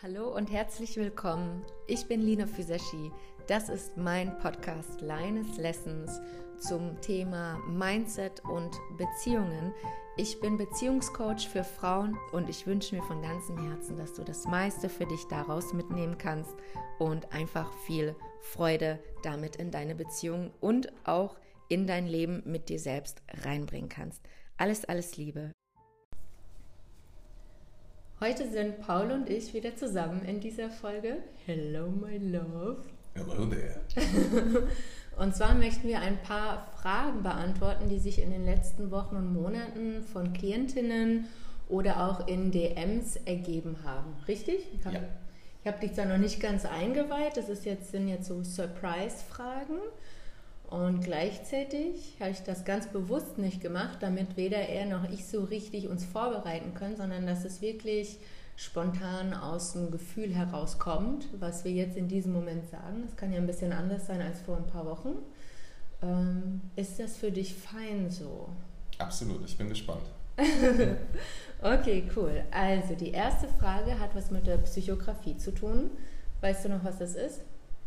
Hallo und herzlich willkommen. Ich bin Lina Füseschi. Das ist mein Podcast Lines Lessons zum Thema Mindset und Beziehungen. Ich bin Beziehungscoach für Frauen und ich wünsche mir von ganzem Herzen, dass du das meiste für dich daraus mitnehmen kannst und einfach viel Freude damit in deine Beziehung und auch in dein Leben mit dir selbst reinbringen kannst. Alles, alles Liebe. Heute sind Paul und ich wieder zusammen in dieser Folge. Hello, my love. Hello there. und zwar möchten wir ein paar Fragen beantworten, die sich in den letzten Wochen und Monaten von Klientinnen oder auch in DMs ergeben haben. Richtig? Ich habe ja. hab dich da noch nicht ganz eingeweiht. Das ist jetzt, sind jetzt so Surprise-Fragen. Und gleichzeitig habe ich das ganz bewusst nicht gemacht, damit weder er noch ich so richtig uns vorbereiten können, sondern dass es wirklich spontan aus dem Gefühl herauskommt, was wir jetzt in diesem Moment sagen. Das kann ja ein bisschen anders sein als vor ein paar Wochen. Ähm, ist das für dich fein so? Absolut, ich bin gespannt. okay, cool. Also die erste Frage hat was mit der Psychografie zu tun. Weißt du noch, was das ist?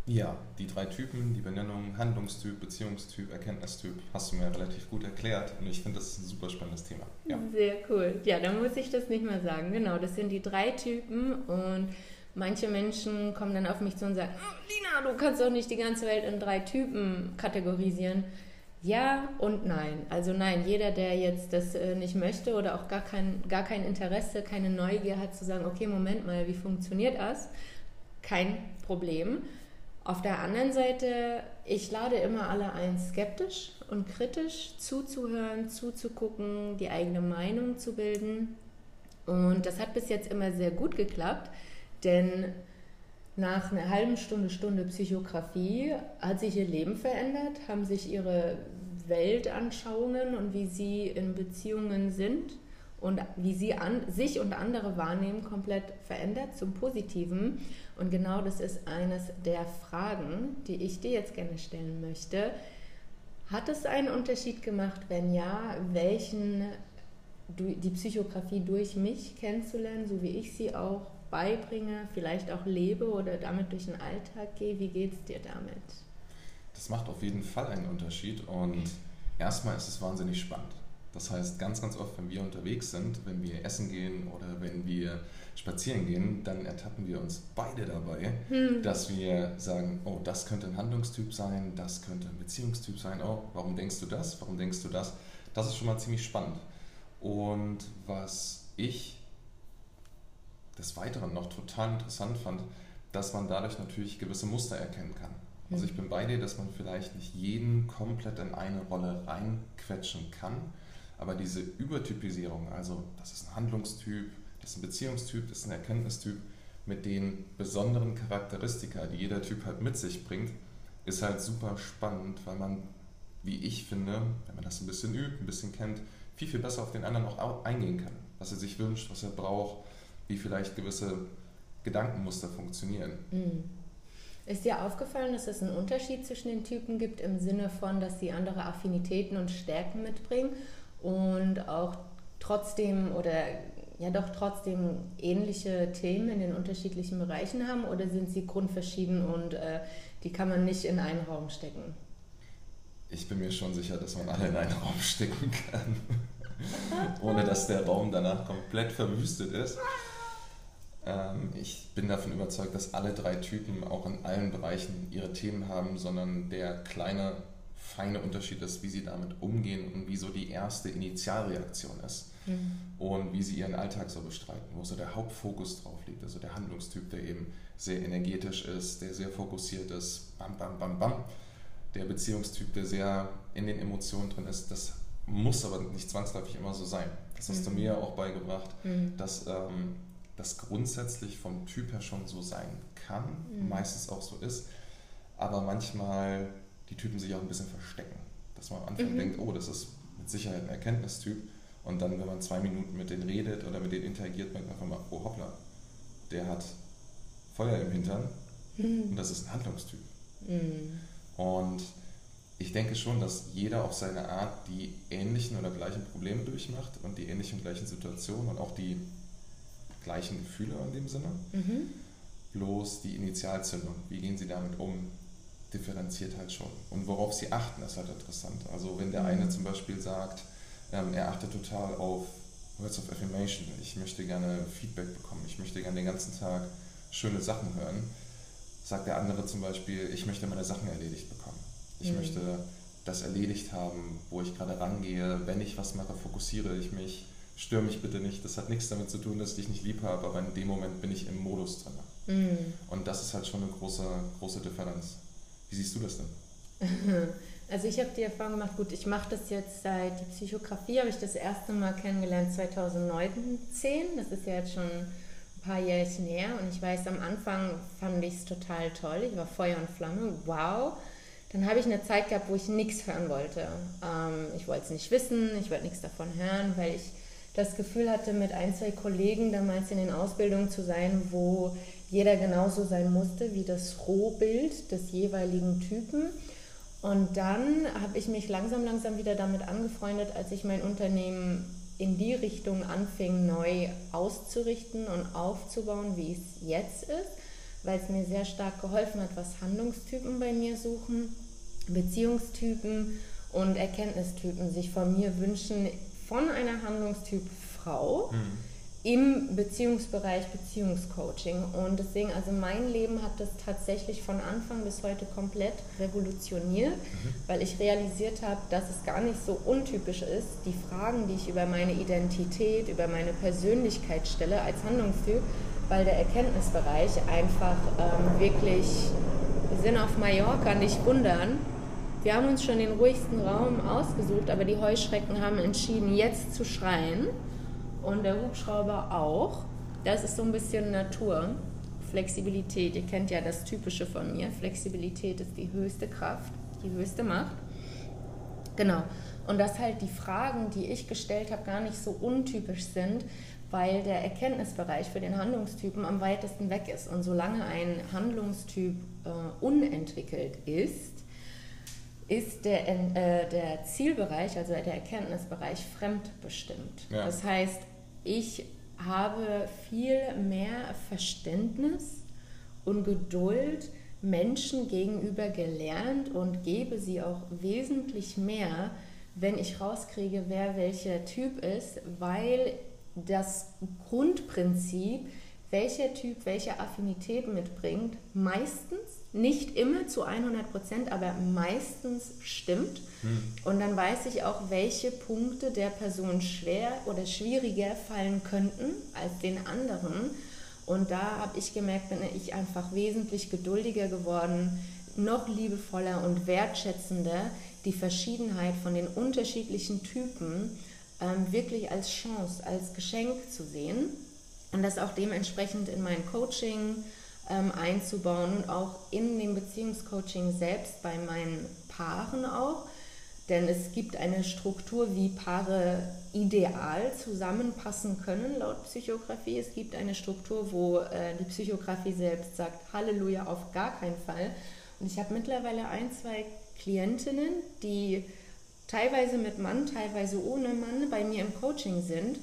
Ja, die drei Typen, die Benennung, Handlungstyp, Beziehungstyp, Erkenntnistyp, hast du mir relativ gut erklärt und ich finde, das ist ein super spannendes Thema. Ja. Sehr cool. Ja, dann muss ich das nicht mehr sagen. Genau, das sind die drei Typen und manche Menschen kommen dann auf mich zu und sagen, oh, Lina, du kannst doch nicht die ganze Welt in drei Typen kategorisieren. Ja und nein. Also nein, jeder, der jetzt das äh, nicht möchte oder auch gar kein, gar kein Interesse, keine Neugier hat zu sagen, okay, Moment mal, wie funktioniert das? Kein Problem. Auf der anderen Seite, ich lade immer alle ein, skeptisch und kritisch zuzuhören, zuzugucken, die eigene Meinung zu bilden. Und das hat bis jetzt immer sehr gut geklappt, denn nach einer halben Stunde, Stunde Psychografie hat sich ihr Leben verändert, haben sich ihre Weltanschauungen und wie sie in Beziehungen sind und wie sie an, sich und andere wahrnehmen, komplett verändert zum Positiven. Und genau das ist eines der Fragen, die ich dir jetzt gerne stellen möchte. Hat es einen Unterschied gemacht? Wenn ja, welchen die Psychografie durch mich kennenzulernen, so wie ich sie auch beibringe, vielleicht auch lebe oder damit durch den Alltag gehe? Wie geht es dir damit? Das macht auf jeden Fall einen Unterschied und erstmal ist es wahnsinnig spannend. Das heißt, ganz, ganz oft, wenn wir unterwegs sind, wenn wir essen gehen oder wenn wir spazieren gehen, dann ertappen wir uns beide dabei, hm. dass wir sagen, oh, das könnte ein Handlungstyp sein, das könnte ein Beziehungstyp sein, oh, warum denkst du das, warum denkst du das? Das ist schon mal ziemlich spannend. Und was ich des Weiteren noch total interessant fand, dass man dadurch natürlich gewisse Muster erkennen kann. Also hm. ich bin bei dir, dass man vielleicht nicht jeden komplett in eine Rolle reinquetschen kann, aber diese Übertypisierung, also das ist ein Handlungstyp, das ist ein Beziehungstyp, das ist ein Erkenntnistyp, mit den besonderen Charakteristika, die jeder Typ halt mit sich bringt, ist halt super spannend, weil man, wie ich finde, wenn man das ein bisschen übt, ein bisschen kennt, viel, viel besser auf den anderen auch eingehen kann. Was er sich wünscht, was er braucht, wie vielleicht gewisse Gedankenmuster funktionieren. Mhm. Ist dir aufgefallen, dass es einen Unterschied zwischen den Typen gibt im Sinne von, dass sie andere Affinitäten und Stärken mitbringen? und auch trotzdem oder ja doch trotzdem ähnliche Themen in den unterschiedlichen Bereichen haben oder sind sie grundverschieden und äh, die kann man nicht in einen Raum stecken? Ich bin mir schon sicher, dass man alle in einen Raum stecken kann, ohne dass der Raum danach komplett verwüstet ist. Ähm, ich bin davon überzeugt, dass alle drei Typen auch in allen Bereichen ihre Themen haben, sondern der kleine feine Unterschied ist, wie sie damit umgehen und wie so die erste Initialreaktion ist mhm. und wie sie ihren Alltag so bestreiten, wo so der Hauptfokus drauf liegt. Also der Handlungstyp, der eben sehr energetisch ist, der sehr fokussiert ist, bam, bam, bam, bam. Der Beziehungstyp, der sehr in den Emotionen drin ist, das muss aber nicht zwangsläufig immer so sein. Das hast mhm. du mir auch beigebracht, mhm. dass ähm, das grundsätzlich vom Typ her schon so sein kann, mhm. meistens auch so ist, aber manchmal die Typen sich auch ein bisschen verstecken. Dass man am Anfang mhm. denkt, oh, das ist mit Sicherheit ein Erkenntnistyp. Und dann, wenn man zwei Minuten mit denen redet oder mit denen interagiert, merkt man einfach mal, oh hoppla, der hat Feuer im Hintern mhm. und das ist ein Handlungstyp. Mhm. Und ich denke schon, dass jeder auf seine Art die ähnlichen oder gleichen Probleme durchmacht und die ähnlichen und gleichen Situationen und auch die gleichen Gefühle in dem Sinne. Mhm. Bloß die Initialzündung, wie gehen sie damit um, differenziert halt schon. Und worauf sie achten, ist halt interessant. Also wenn der mhm. eine zum Beispiel sagt, ähm, er achtet total auf Words of Affirmation, ich möchte gerne Feedback bekommen, ich möchte gerne den ganzen Tag schöne Sachen hören, sagt der andere zum Beispiel, ich möchte meine Sachen erledigt bekommen. Ich mhm. möchte das erledigt haben, wo ich gerade rangehe. Wenn ich was mache, fokussiere ich mich. Störe mich bitte nicht. Das hat nichts damit zu tun, dass ich dich nicht lieb habe, aber in dem Moment bin ich im Modus drin. Mhm. Und das ist halt schon eine große, große Differenz. Wie siehst du das denn? Also ich habe die Erfahrung gemacht, gut, ich mache das jetzt seit die Psychografie, habe ich das erste Mal kennengelernt 2019. Das ist ja jetzt schon ein paar Jährchen her und ich weiß, am Anfang fand ich es total toll. Ich war Feuer und Flamme, wow. Dann habe ich eine Zeit gehabt, wo ich nichts hören wollte. Ähm, ich wollte es nicht wissen, ich wollte nichts davon hören, weil ich das Gefühl hatte, mit ein, zwei Kollegen damals in den Ausbildungen zu sein, wo jeder genauso sein musste wie das Rohbild des jeweiligen Typen. Und dann habe ich mich langsam, langsam wieder damit angefreundet, als ich mein Unternehmen in die Richtung anfing, neu auszurichten und aufzubauen, wie es jetzt ist, weil es mir sehr stark geholfen hat, was Handlungstypen bei mir suchen, Beziehungstypen und Erkenntnistypen sich von mir wünschen, von einer Handlungstyp Frau. Mhm im Beziehungsbereich Beziehungscoaching. Und deswegen, also mein Leben hat das tatsächlich von Anfang bis heute komplett revolutioniert, mhm. weil ich realisiert habe, dass es gar nicht so untypisch ist, die Fragen, die ich über meine Identität, über meine Persönlichkeit stelle als Handlungstyp, weil der Erkenntnisbereich einfach ähm, wirklich, wir sind auf Mallorca, nicht wundern. Wir haben uns schon den ruhigsten Raum ausgesucht, aber die Heuschrecken haben entschieden, jetzt zu schreien und der Hubschrauber auch. Das ist so ein bisschen Natur. Flexibilität, ihr kennt ja das Typische von mir. Flexibilität ist die höchste Kraft, die höchste Macht. Genau. Und dass halt die Fragen, die ich gestellt habe, gar nicht so untypisch sind, weil der Erkenntnisbereich für den Handlungstypen am weitesten weg ist. Und solange ein Handlungstyp äh, unentwickelt ist, ist der, äh, der Zielbereich, also der Erkenntnisbereich, fremdbestimmt. Ja. Das heißt, ich habe viel mehr Verständnis und Geduld Menschen gegenüber gelernt und gebe sie auch wesentlich mehr, wenn ich rauskriege, wer welcher Typ ist, weil das Grundprinzip, welcher Typ welche Affinität mitbringt, meistens nicht immer zu 100 Prozent, aber meistens stimmt. Hm. Und dann weiß ich auch, welche Punkte der Person schwer oder schwieriger fallen könnten als den anderen. Und da habe ich gemerkt, bin ich einfach wesentlich geduldiger geworden, noch liebevoller und wertschätzender die Verschiedenheit von den unterschiedlichen Typen ähm, wirklich als Chance, als Geschenk zu sehen und das auch dementsprechend in mein Coaching ähm, einzubauen und auch in dem Beziehungscoaching selbst bei meinen Paaren auch. Denn es gibt eine Struktur, wie Paare ideal zusammenpassen können laut Psychografie. Es gibt eine Struktur, wo äh, die Psychografie selbst sagt, Halleluja, auf gar keinen Fall. Und ich habe mittlerweile ein, zwei Klientinnen, die teilweise mit Mann, teilweise ohne Mann bei mir im Coaching sind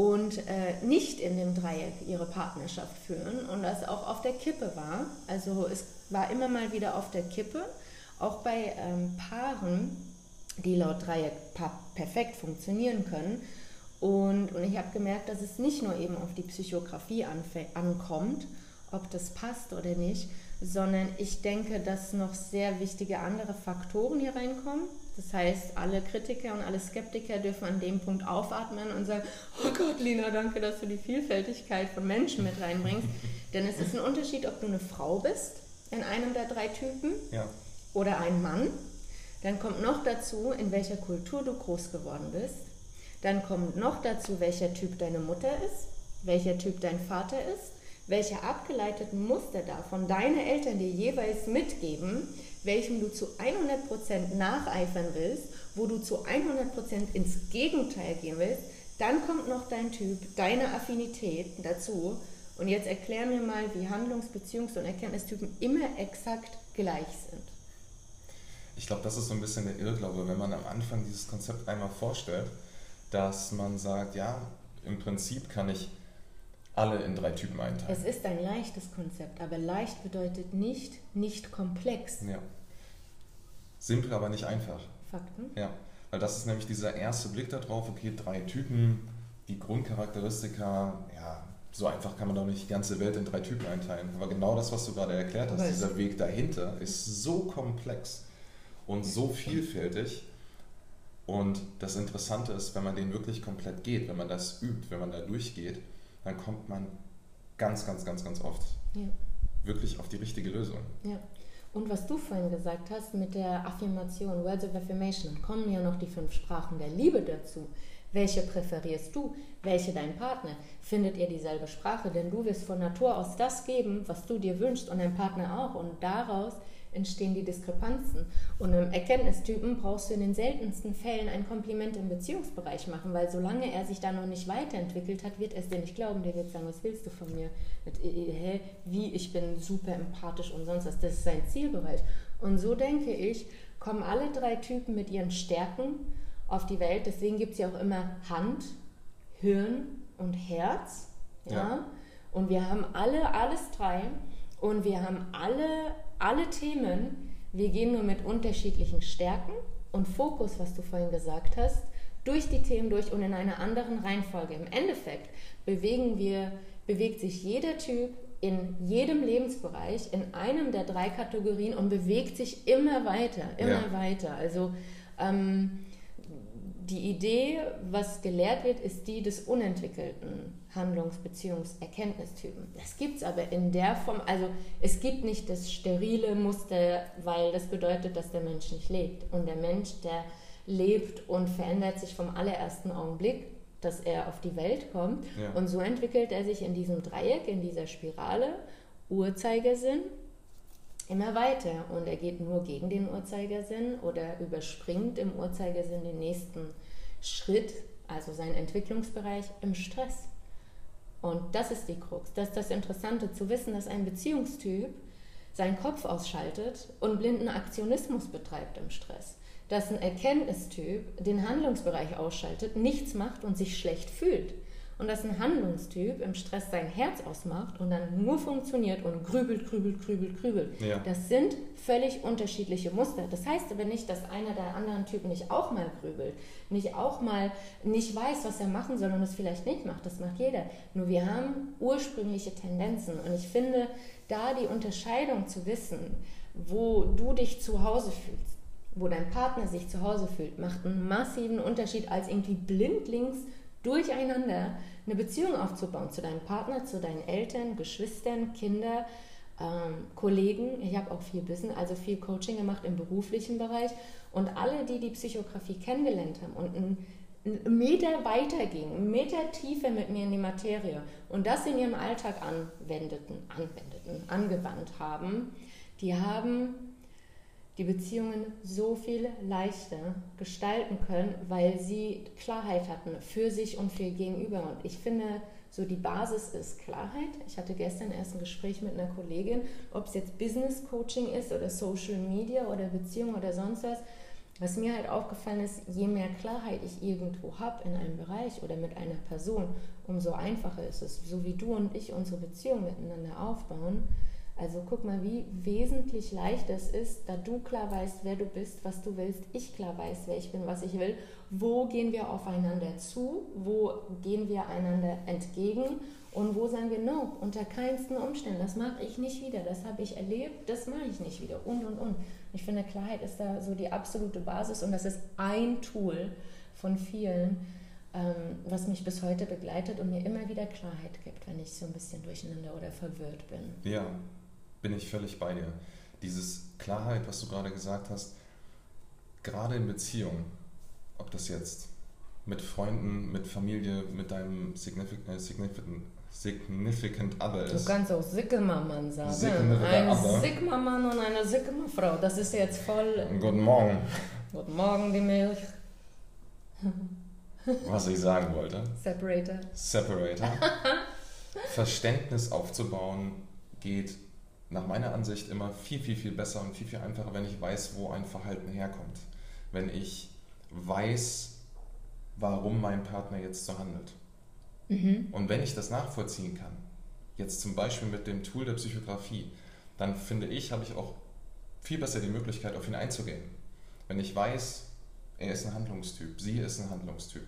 und äh, nicht in dem Dreieck ihre Partnerschaft führen und das auch auf der Kippe war. Also es war immer mal wieder auf der Kippe, auch bei ähm, Paaren, die laut Dreieck perfekt funktionieren können. Und, und ich habe gemerkt, dass es nicht nur eben auf die Psychografie ankommt, ob das passt oder nicht, sondern ich denke, dass noch sehr wichtige andere Faktoren hier reinkommen. Das heißt, alle Kritiker und alle Skeptiker dürfen an dem Punkt aufatmen und sagen, oh Gott, Lina, danke, dass du die Vielfältigkeit von Menschen mit reinbringst. Denn es ist ein Unterschied, ob du eine Frau bist in einem der drei Typen ja. oder ein Mann. Dann kommt noch dazu, in welcher Kultur du groß geworden bist. Dann kommt noch dazu, welcher Typ deine Mutter ist, welcher Typ dein Vater ist welche abgeleiteten Muster davon deine Eltern dir jeweils mitgeben, welchem du zu 100% nacheifern willst, wo du zu 100% ins Gegenteil gehen willst, dann kommt noch dein Typ, deine Affinität dazu. Und jetzt erklär mir mal, wie Handlungs-, Beziehungs- und Erkenntnistypen immer exakt gleich sind. Ich glaube, das ist so ein bisschen der Irrglaube, wenn man am Anfang dieses Konzept einmal vorstellt, dass man sagt, ja, im Prinzip kann ich alle in drei Typen einteilen. Es ist ein leichtes Konzept, aber leicht bedeutet nicht nicht komplex. Ja. Simpel, aber nicht einfach. Fakten? Ja, weil das ist nämlich dieser erste Blick darauf, okay, drei Typen, die Grundcharakteristika, ja, so einfach kann man doch nicht die ganze Welt in drei Typen einteilen. Aber genau das, was du gerade erklärt hast, dieser Weg dahinter, ist so komplex und so vielfältig. Und das Interessante ist, wenn man den wirklich komplett geht, wenn man das übt, wenn man da durchgeht, dann kommt man ganz, ganz, ganz, ganz oft ja. wirklich auf die richtige Lösung. Ja. Und was du vorhin gesagt hast mit der Affirmation, Words of Affirmation, kommen ja noch die fünf Sprachen der Liebe dazu. Welche präferierst du? Welche dein Partner? Findet ihr dieselbe Sprache? Denn du wirst von Natur aus das geben, was du dir wünschst und dein Partner auch. Und daraus entstehen die Diskrepanzen. Und im Erkenntnistypen brauchst du in den seltensten Fällen ein Kompliment im Beziehungsbereich machen, weil solange er sich da noch nicht weiterentwickelt hat, wird er es dir nicht glauben. Der wird sagen, was willst du von mir? Mit, äh, hä, wie, ich bin super empathisch und sonst was. Das ist sein Zielbereich. Und so denke ich, kommen alle drei Typen mit ihren Stärken auf die Welt. Deswegen gibt es ja auch immer Hand, Hirn und Herz. Ja? ja. Und wir haben alle alles drei und wir haben alle, alle Themen. Wir gehen nur mit unterschiedlichen Stärken und Fokus, was du vorhin gesagt hast, durch die Themen durch und in einer anderen Reihenfolge. Im Endeffekt bewegen wir, bewegt sich jeder Typ in jedem Lebensbereich in einem der drei Kategorien und bewegt sich immer weiter, immer ja. weiter. Also ähm, die Idee, was gelehrt wird, ist die des unentwickelten Handlungs-, Beziehungs-, Erkenntnistypen. Das gibt es aber in der Form, also es gibt nicht das sterile Muster, weil das bedeutet, dass der Mensch nicht lebt. Und der Mensch, der lebt und verändert sich vom allerersten Augenblick, dass er auf die Welt kommt. Ja. Und so entwickelt er sich in diesem Dreieck, in dieser Spirale, Uhrzeigersinn, immer weiter und er geht nur gegen den Uhrzeigersinn oder überspringt im Uhrzeigersinn den nächsten Schritt, also seinen Entwicklungsbereich im Stress. Und das ist die Krux. Das ist das Interessante zu wissen, dass ein Beziehungstyp seinen Kopf ausschaltet und blinden Aktionismus betreibt im Stress. Dass ein Erkenntnistyp den Handlungsbereich ausschaltet, nichts macht und sich schlecht fühlt und dass ein Handlungstyp im Stress sein Herz ausmacht und dann nur funktioniert und grübelt, grübelt, grübelt, grübelt. Ja. Das sind völlig unterschiedliche Muster. Das heißt aber nicht, dass einer der anderen Typen nicht auch mal grübelt, nicht auch mal nicht weiß, was er machen soll und es vielleicht nicht macht. Das macht jeder. Nur wir haben ursprüngliche Tendenzen und ich finde, da die Unterscheidung zu wissen, wo du dich zu Hause fühlst, wo dein Partner sich zu Hause fühlt, macht einen massiven Unterschied als irgendwie blindlings durcheinander eine Beziehung aufzubauen zu deinem Partner, zu deinen Eltern, Geschwistern, Kinder, ähm, Kollegen. Ich habe auch viel Business, also viel Coaching gemacht im beruflichen Bereich. Und alle, die die Psychografie kennengelernt haben und einen, einen Meter weitergingen, einen Meter tiefer mit mir in die Materie und das in ihrem Alltag anwendeten, anwendeten, angewandt haben, die haben die Beziehungen so viel leichter gestalten können, weil sie Klarheit hatten für sich und für ihr Gegenüber. Und ich finde, so die Basis ist Klarheit. Ich hatte gestern erst ein Gespräch mit einer Kollegin, ob es jetzt Business Coaching ist oder Social Media oder Beziehung oder sonst was. Was mir halt aufgefallen ist, je mehr Klarheit ich irgendwo habe in einem Bereich oder mit einer Person, umso einfacher ist es, so wie du und ich unsere Beziehung miteinander aufbauen also guck mal, wie wesentlich leichter es ist, da du klar weißt, wer du bist, was du willst, ich klar weiß, wer ich bin, was ich will, wo gehen wir aufeinander zu, wo gehen wir einander entgegen? Und wo sagen wir, no, unter keinsten Umständen, das mache ich nicht wieder, das habe ich erlebt, das mache ich nicht wieder. Und, und, und. Ich finde, Klarheit ist da so die absolute Basis und das ist ein Tool von vielen, ähm, was mich bis heute begleitet und mir immer wieder Klarheit gibt, wenn ich so ein bisschen durcheinander oder verwirrt bin. Ja, bin ich völlig bei dir. Dieses Klarheit, was du gerade gesagt hast, gerade in Beziehungen, ob das jetzt mit Freunden, mit Familie, mit deinem Significant, äh, Significant, Significant Other ist. Du kannst auch Sigma-Mann sagen. Sigma ein Sigma-Mann und eine Sigma-Frau. Das ist jetzt voll. Guten Morgen. Guten Morgen, die Milch. Was ich sagen wollte. Separator. Separator. Verständnis aufzubauen geht nach meiner Ansicht immer viel, viel, viel besser und viel, viel einfacher, wenn ich weiß, wo ein Verhalten herkommt. Wenn ich weiß, warum mein Partner jetzt so handelt. Mhm. Und wenn ich das nachvollziehen kann, jetzt zum Beispiel mit dem Tool der Psychografie, dann finde ich, habe ich auch viel besser die Möglichkeit, auf ihn einzugehen. Wenn ich weiß, er ist ein Handlungstyp, sie ist ein Handlungstyp.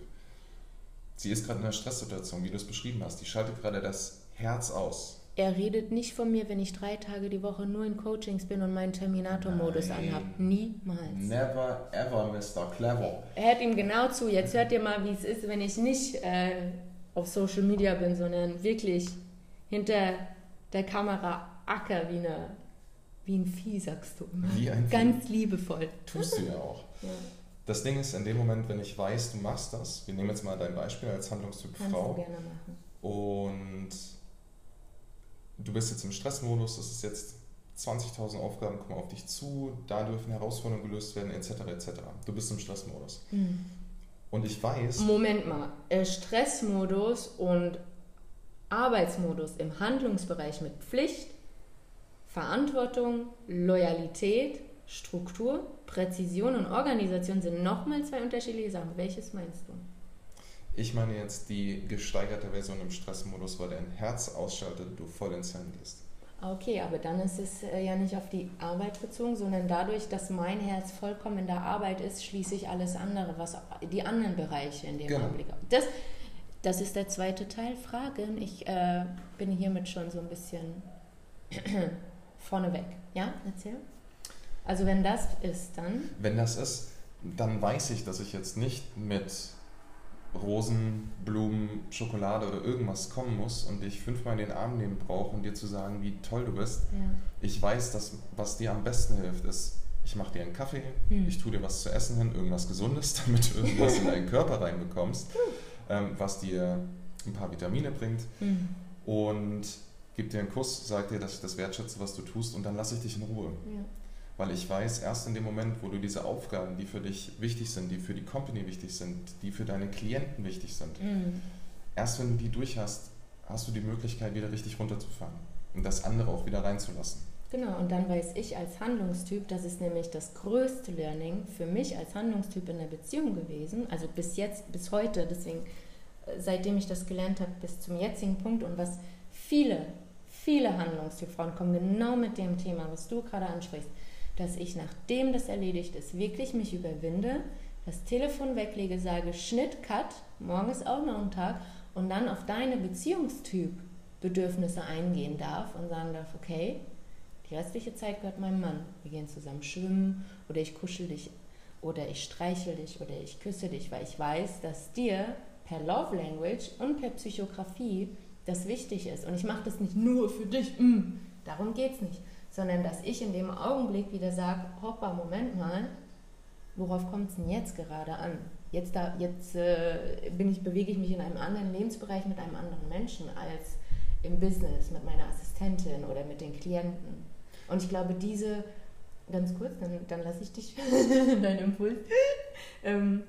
Sie ist gerade in einer Stresssituation, wie du es beschrieben hast. Die schaltet gerade das Herz aus. Er redet nicht von mir, wenn ich drei Tage die Woche nur in Coachings bin und meinen Terminator-Modus anhabe. Niemals. Never ever, Mr. Clever. Er hört ihm genau zu. Jetzt hört ihr mal, wie es ist, wenn ich nicht äh, auf Social Media bin, sondern wirklich hinter der Kamera acker wie, eine, wie ein Vieh, sagst du immer. Wie ein Vieh. Ganz liebevoll. Tust du ja auch. Ja. Das Ding ist, in dem Moment, wenn ich weiß, du machst das, wir nehmen jetzt mal dein Beispiel als Handlungstyp Kannst Frau. Du gerne machen. Und du bist jetzt im Stressmodus, das ist jetzt 20.000 Aufgaben kommen auf dich zu, da dürfen Herausforderungen gelöst werden, etc. etc. Du bist im Stressmodus. Mhm. Und ich weiß. Moment mal, äh, Stressmodus und Arbeitsmodus im Handlungsbereich mit Pflicht, Verantwortung, Loyalität, Struktur, Präzision und Organisation sind nochmal zwei unterschiedliche Sachen. Welches meinst du? Ich meine jetzt die gesteigerte Version im Stressmodus, weil dein Herz ausschaltet und du voll ins Hirn gehst. Okay, aber dann ist es äh, ja nicht auf die Arbeit bezogen, sondern dadurch, dass mein Herz vollkommen in der Arbeit ist, schließe ich alles andere, was die anderen Bereiche in dem genau. Augenblick. Das, das ist der zweite Teil. Fragen. Ich äh, bin hiermit schon so ein bisschen vorneweg. Ja, erzähl. Also wenn das ist, dann. Wenn das ist, dann weiß ich, dass ich jetzt nicht mit Rosen, Blumen, Schokolade oder irgendwas kommen muss und dich fünfmal in den Arm nehmen brauche, um dir zu sagen, wie toll du bist. Ja. Ich weiß, dass was dir am besten hilft, ist, ich mache dir einen Kaffee, hm. ich tue dir was zu essen hin, irgendwas Gesundes, damit du irgendwas in deinen Körper reinbekommst, ähm, was dir ein paar Vitamine bringt. Hm. Und gib dir einen Kuss, sag dir, dass ich das wertschätze, was du tust und dann lasse ich dich in Ruhe. Ja weil ich weiß, erst in dem Moment, wo du diese Aufgaben, die für dich wichtig sind, die für die Company wichtig sind, die für deine Klienten wichtig sind, mhm. erst wenn du die durch hast, hast du die Möglichkeit, wieder richtig runterzufahren und das andere auch wieder reinzulassen. Genau, und dann weiß ich als Handlungstyp, das ist nämlich das größte Learning für mich als Handlungstyp in der Beziehung gewesen, also bis jetzt, bis heute, deswegen, äh, seitdem ich das gelernt habe, bis zum jetzigen Punkt und was viele, viele Handlungstypfrauen kommen genau mit dem Thema, was du gerade ansprichst dass ich, nachdem das erledigt ist, wirklich mich überwinde, das Telefon weglege, sage Schnitt, Cut, morgen ist auch noch ein Tag und dann auf deine Beziehungstyp-Bedürfnisse eingehen darf und sagen darf, okay, die restliche Zeit gehört meinem Mann. Wir gehen zusammen schwimmen oder ich kuschel dich oder ich streichel dich oder ich küsse dich, weil ich weiß, dass dir per Love Language und per Psychografie das wichtig ist. Und ich mache das nicht nur für dich, mm, darum geht es nicht sondern dass ich in dem Augenblick wieder sage, hoppa, Moment mal, worauf kommt es denn jetzt gerade an? Jetzt, da, jetzt äh, bin ich, bewege ich mich in einem anderen Lebensbereich mit einem anderen Menschen als im Business mit meiner Assistentin oder mit den Klienten. Und ich glaube, diese, ganz kurz, dann, dann lasse ich dich, deinen Impuls. ähm,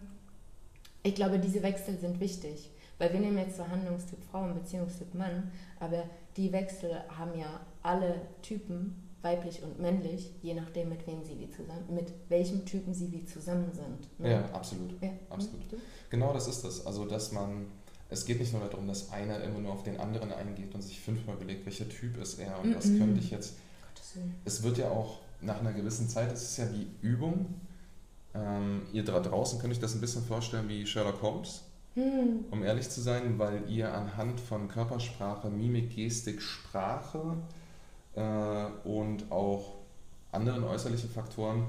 ich glaube, diese Wechsel sind wichtig. Weil wir nehmen jetzt so Handlungstyp Frau und Beziehungstyp Mann, aber die Wechsel haben ja alle Typen weiblich und männlich, je nachdem, mit wem sie wie zusammen, mit welchem Typen sie wie zusammen sind. Ne? Ja, absolut. Ja. absolut. Mhm. Genau das ist es. Also, dass man, es geht nicht nur darum, dass einer immer nur auf den anderen eingeht und sich fünfmal überlegt, welcher Typ ist er und mhm. was könnte ich jetzt. Es wird ja auch nach einer gewissen Zeit, es ist ja die Übung. Ähm, ihr da draußen könnt euch das ein bisschen vorstellen wie Sherlock Holmes. Mhm. Um ehrlich zu sein, weil ihr anhand von Körpersprache, Mimik, Gestik, Sprache äh, und auch anderen äußerlichen Faktoren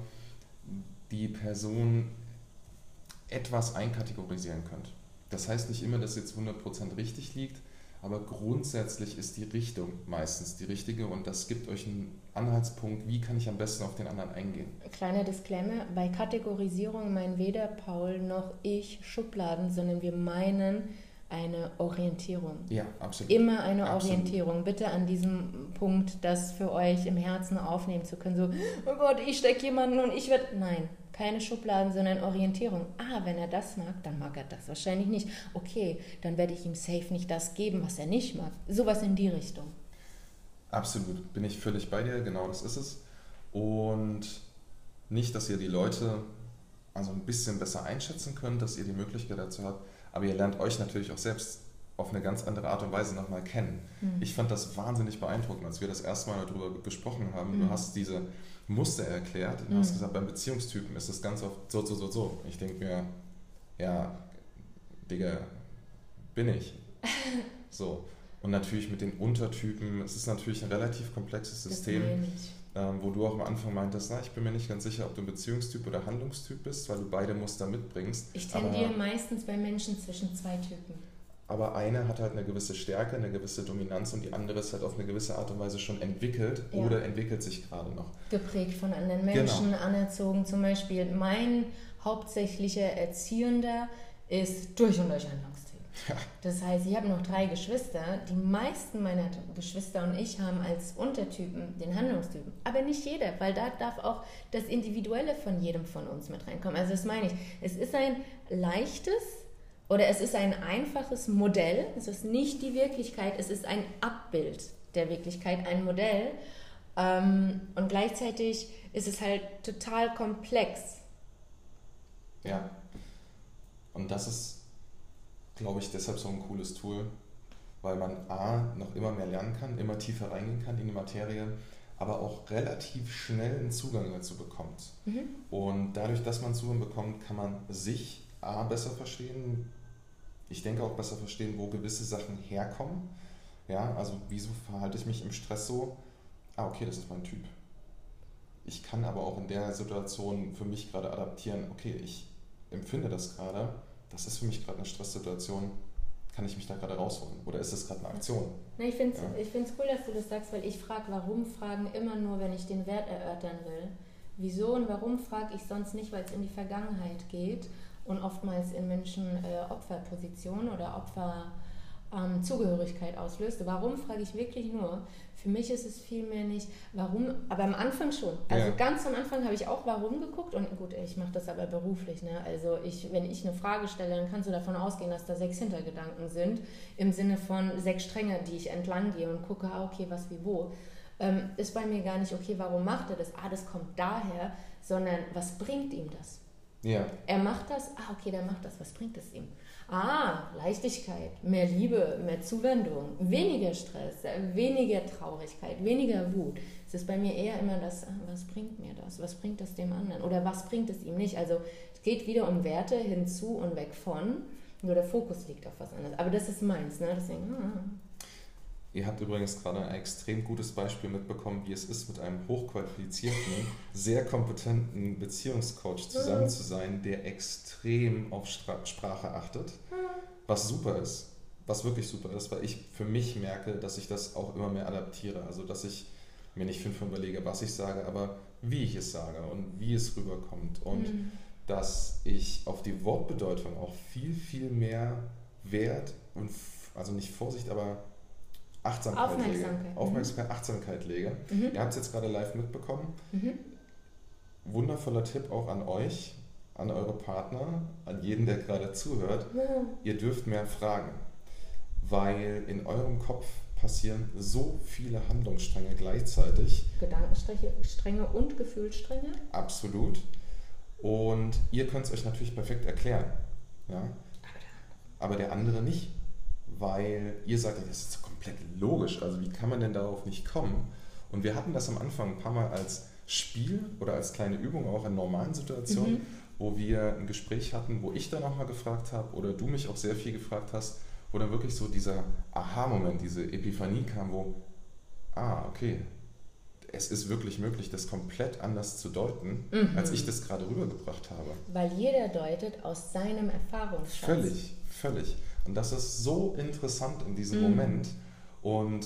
die Person etwas einkategorisieren könnt. Das heißt nicht immer, dass jetzt 100% richtig liegt, aber grundsätzlich ist die Richtung meistens die richtige und das gibt euch einen Anhaltspunkt, wie kann ich am besten auf den anderen eingehen. Kleiner Disclaimer, bei Kategorisierung meinen weder Paul noch ich Schubladen, sondern wir meinen eine Orientierung. Ja, absolut. Immer eine absolut. Orientierung. Bitte an diesem Punkt, das für euch im Herzen aufnehmen zu können. So, oh Gott, ich stecke jemanden und ich werde. Nein, keine Schubladen, sondern Orientierung. Ah, wenn er das mag, dann mag er das wahrscheinlich nicht. Okay, dann werde ich ihm safe nicht das geben, was er nicht mag. Sowas in die Richtung. Absolut, bin ich völlig bei dir, genau das ist es. Und nicht, dass ihr die Leute also ein bisschen besser einschätzen könnt, dass ihr die Möglichkeit dazu habt, aber ihr lernt euch natürlich auch selbst auf eine ganz andere Art und Weise nochmal kennen. Mhm. Ich fand das wahnsinnig beeindruckend, als wir das erste Mal darüber gesprochen haben. Mhm. Du hast diese Muster erklärt und mhm. hast gesagt, beim Beziehungstypen ist das ganz oft so, so, so, so. Ich denke mir, ja, Digga, bin ich. So. Und natürlich mit den Untertypen, es ist natürlich ein relativ komplexes System, ähm, wo du auch am Anfang meintest, na, ich bin mir nicht ganz sicher, ob du ein Beziehungstyp oder Handlungstyp bist, weil du beide Muster mitbringst. Ich tendiere aber, meistens bei Menschen zwischen zwei Typen. Aber eine hat halt eine gewisse Stärke, eine gewisse Dominanz und die andere ist halt auf eine gewisse Art und Weise schon entwickelt ja. oder entwickelt sich gerade noch. Geprägt von anderen Menschen, genau. anerzogen. Zum Beispiel mein hauptsächlicher Erziehender ist durch und durch Handlungstyp. Das heißt, ich habe noch drei Geschwister. Die meisten meiner Geschwister und ich haben als Untertypen den Handlungstypen. Aber nicht jeder, weil da darf auch das Individuelle von jedem von uns mit reinkommen. Also das meine ich. Es ist ein leichtes oder es ist ein einfaches Modell. Es ist nicht die Wirklichkeit, es ist ein Abbild der Wirklichkeit, ein Modell. Ähm, und gleichzeitig ist es halt total komplex. Ja. Und das ist, glaube ich, deshalb so ein cooles Tool, weil man A, noch immer mehr lernen kann, immer tiefer reingehen kann in die Materie, aber auch relativ schnell einen Zugang dazu bekommt. Mhm. Und dadurch, dass man Zugang bekommt, kann man sich A, besser verstehen, ich denke auch besser verstehen, wo gewisse Sachen herkommen. Ja, also wieso verhalte ich mich im Stress so? Ah, okay, das ist mein Typ. Ich kann aber auch in der Situation für mich gerade adaptieren, okay, ich empfinde das gerade, das ist für mich gerade eine Stresssituation, kann ich mich da gerade rausholen? Oder ist das gerade eine Aktion? Nee, ich finde es ja. cool, dass du das sagst, weil ich frage, warum fragen immer nur, wenn ich den Wert erörtern will. Wieso und warum frage ich sonst nicht, weil es in die Vergangenheit geht und oftmals in Menschen äh, Opferposition oder Opfer ähm, Zugehörigkeit auslöst. Warum frage ich wirklich nur? Für mich ist es vielmehr nicht, warum, aber am Anfang schon. Also ja. ganz am Anfang habe ich auch warum geguckt und gut, ich mache das aber beruflich. Ne? Also ich, wenn ich eine Frage stelle, dann kannst du davon ausgehen, dass da sechs Hintergedanken sind, im Sinne von sechs Stränge, die ich entlang gehe und gucke, ah, okay, was wie wo. Ähm, ist bei mir gar nicht, okay, warum macht er das? Ah, das kommt daher, sondern was bringt ihm das? Ja. Er macht das, ah, okay, der macht das, was bringt es ihm? Ah, Leichtigkeit, mehr Liebe, mehr Zuwendung, weniger Stress, weniger Traurigkeit, weniger Wut. Es ist bei mir eher immer das, ah, was bringt mir das? Was bringt das dem anderen? Oder was bringt es ihm nicht? Also es geht wieder um Werte hinzu und weg von, nur der Fokus liegt auf was anderes. Aber das ist meins, ne? deswegen. Ah. Ihr habt übrigens gerade ein extrem gutes Beispiel mitbekommen, wie es ist, mit einem hochqualifizierten, sehr kompetenten Beziehungscoach zusammen zu sein, der extrem auf Sprache achtet. Was super ist, was wirklich super ist, weil ich für mich merke, dass ich das auch immer mehr adaptiere. Also, dass ich mir nicht fünfmal überlege, was ich sage, aber wie ich es sage und wie es rüberkommt. Und mhm. dass ich auf die Wortbedeutung auch viel, viel mehr Wert und, also nicht Vorsicht, aber Achtsamkeit Aufmerksamkeit. lege. Aufmerksamkeit, Achtsamkeit lege. Mhm. Ihr habt es jetzt gerade live mitbekommen. Mhm. Wundervoller Tipp auch an euch, an eure Partner, an jeden, der gerade zuhört. Ja. Ihr dürft mehr fragen, weil in eurem Kopf passieren so viele Handlungsstränge gleichzeitig. Gedankenstränge und Gefühlsstränge? Absolut. Und ihr könnt es euch natürlich perfekt erklären. Ja? Aber der andere nicht weil ihr sagt, das ist komplett logisch, also wie kann man denn darauf nicht kommen? Und wir hatten das am Anfang ein paar Mal als Spiel oder als kleine Übung auch in normalen Situationen, mhm. wo wir ein Gespräch hatten, wo ich dann auch mal gefragt habe oder du mich auch sehr viel gefragt hast, wo dann wirklich so dieser Aha-Moment, diese Epiphanie kam, wo, ah, okay, es ist wirklich möglich, das komplett anders zu deuten, mhm. als ich das gerade rübergebracht habe. Weil jeder deutet aus seinem Erfahrungsschatz. Völlig, völlig. Und das ist so interessant in diesem mhm. Moment. Und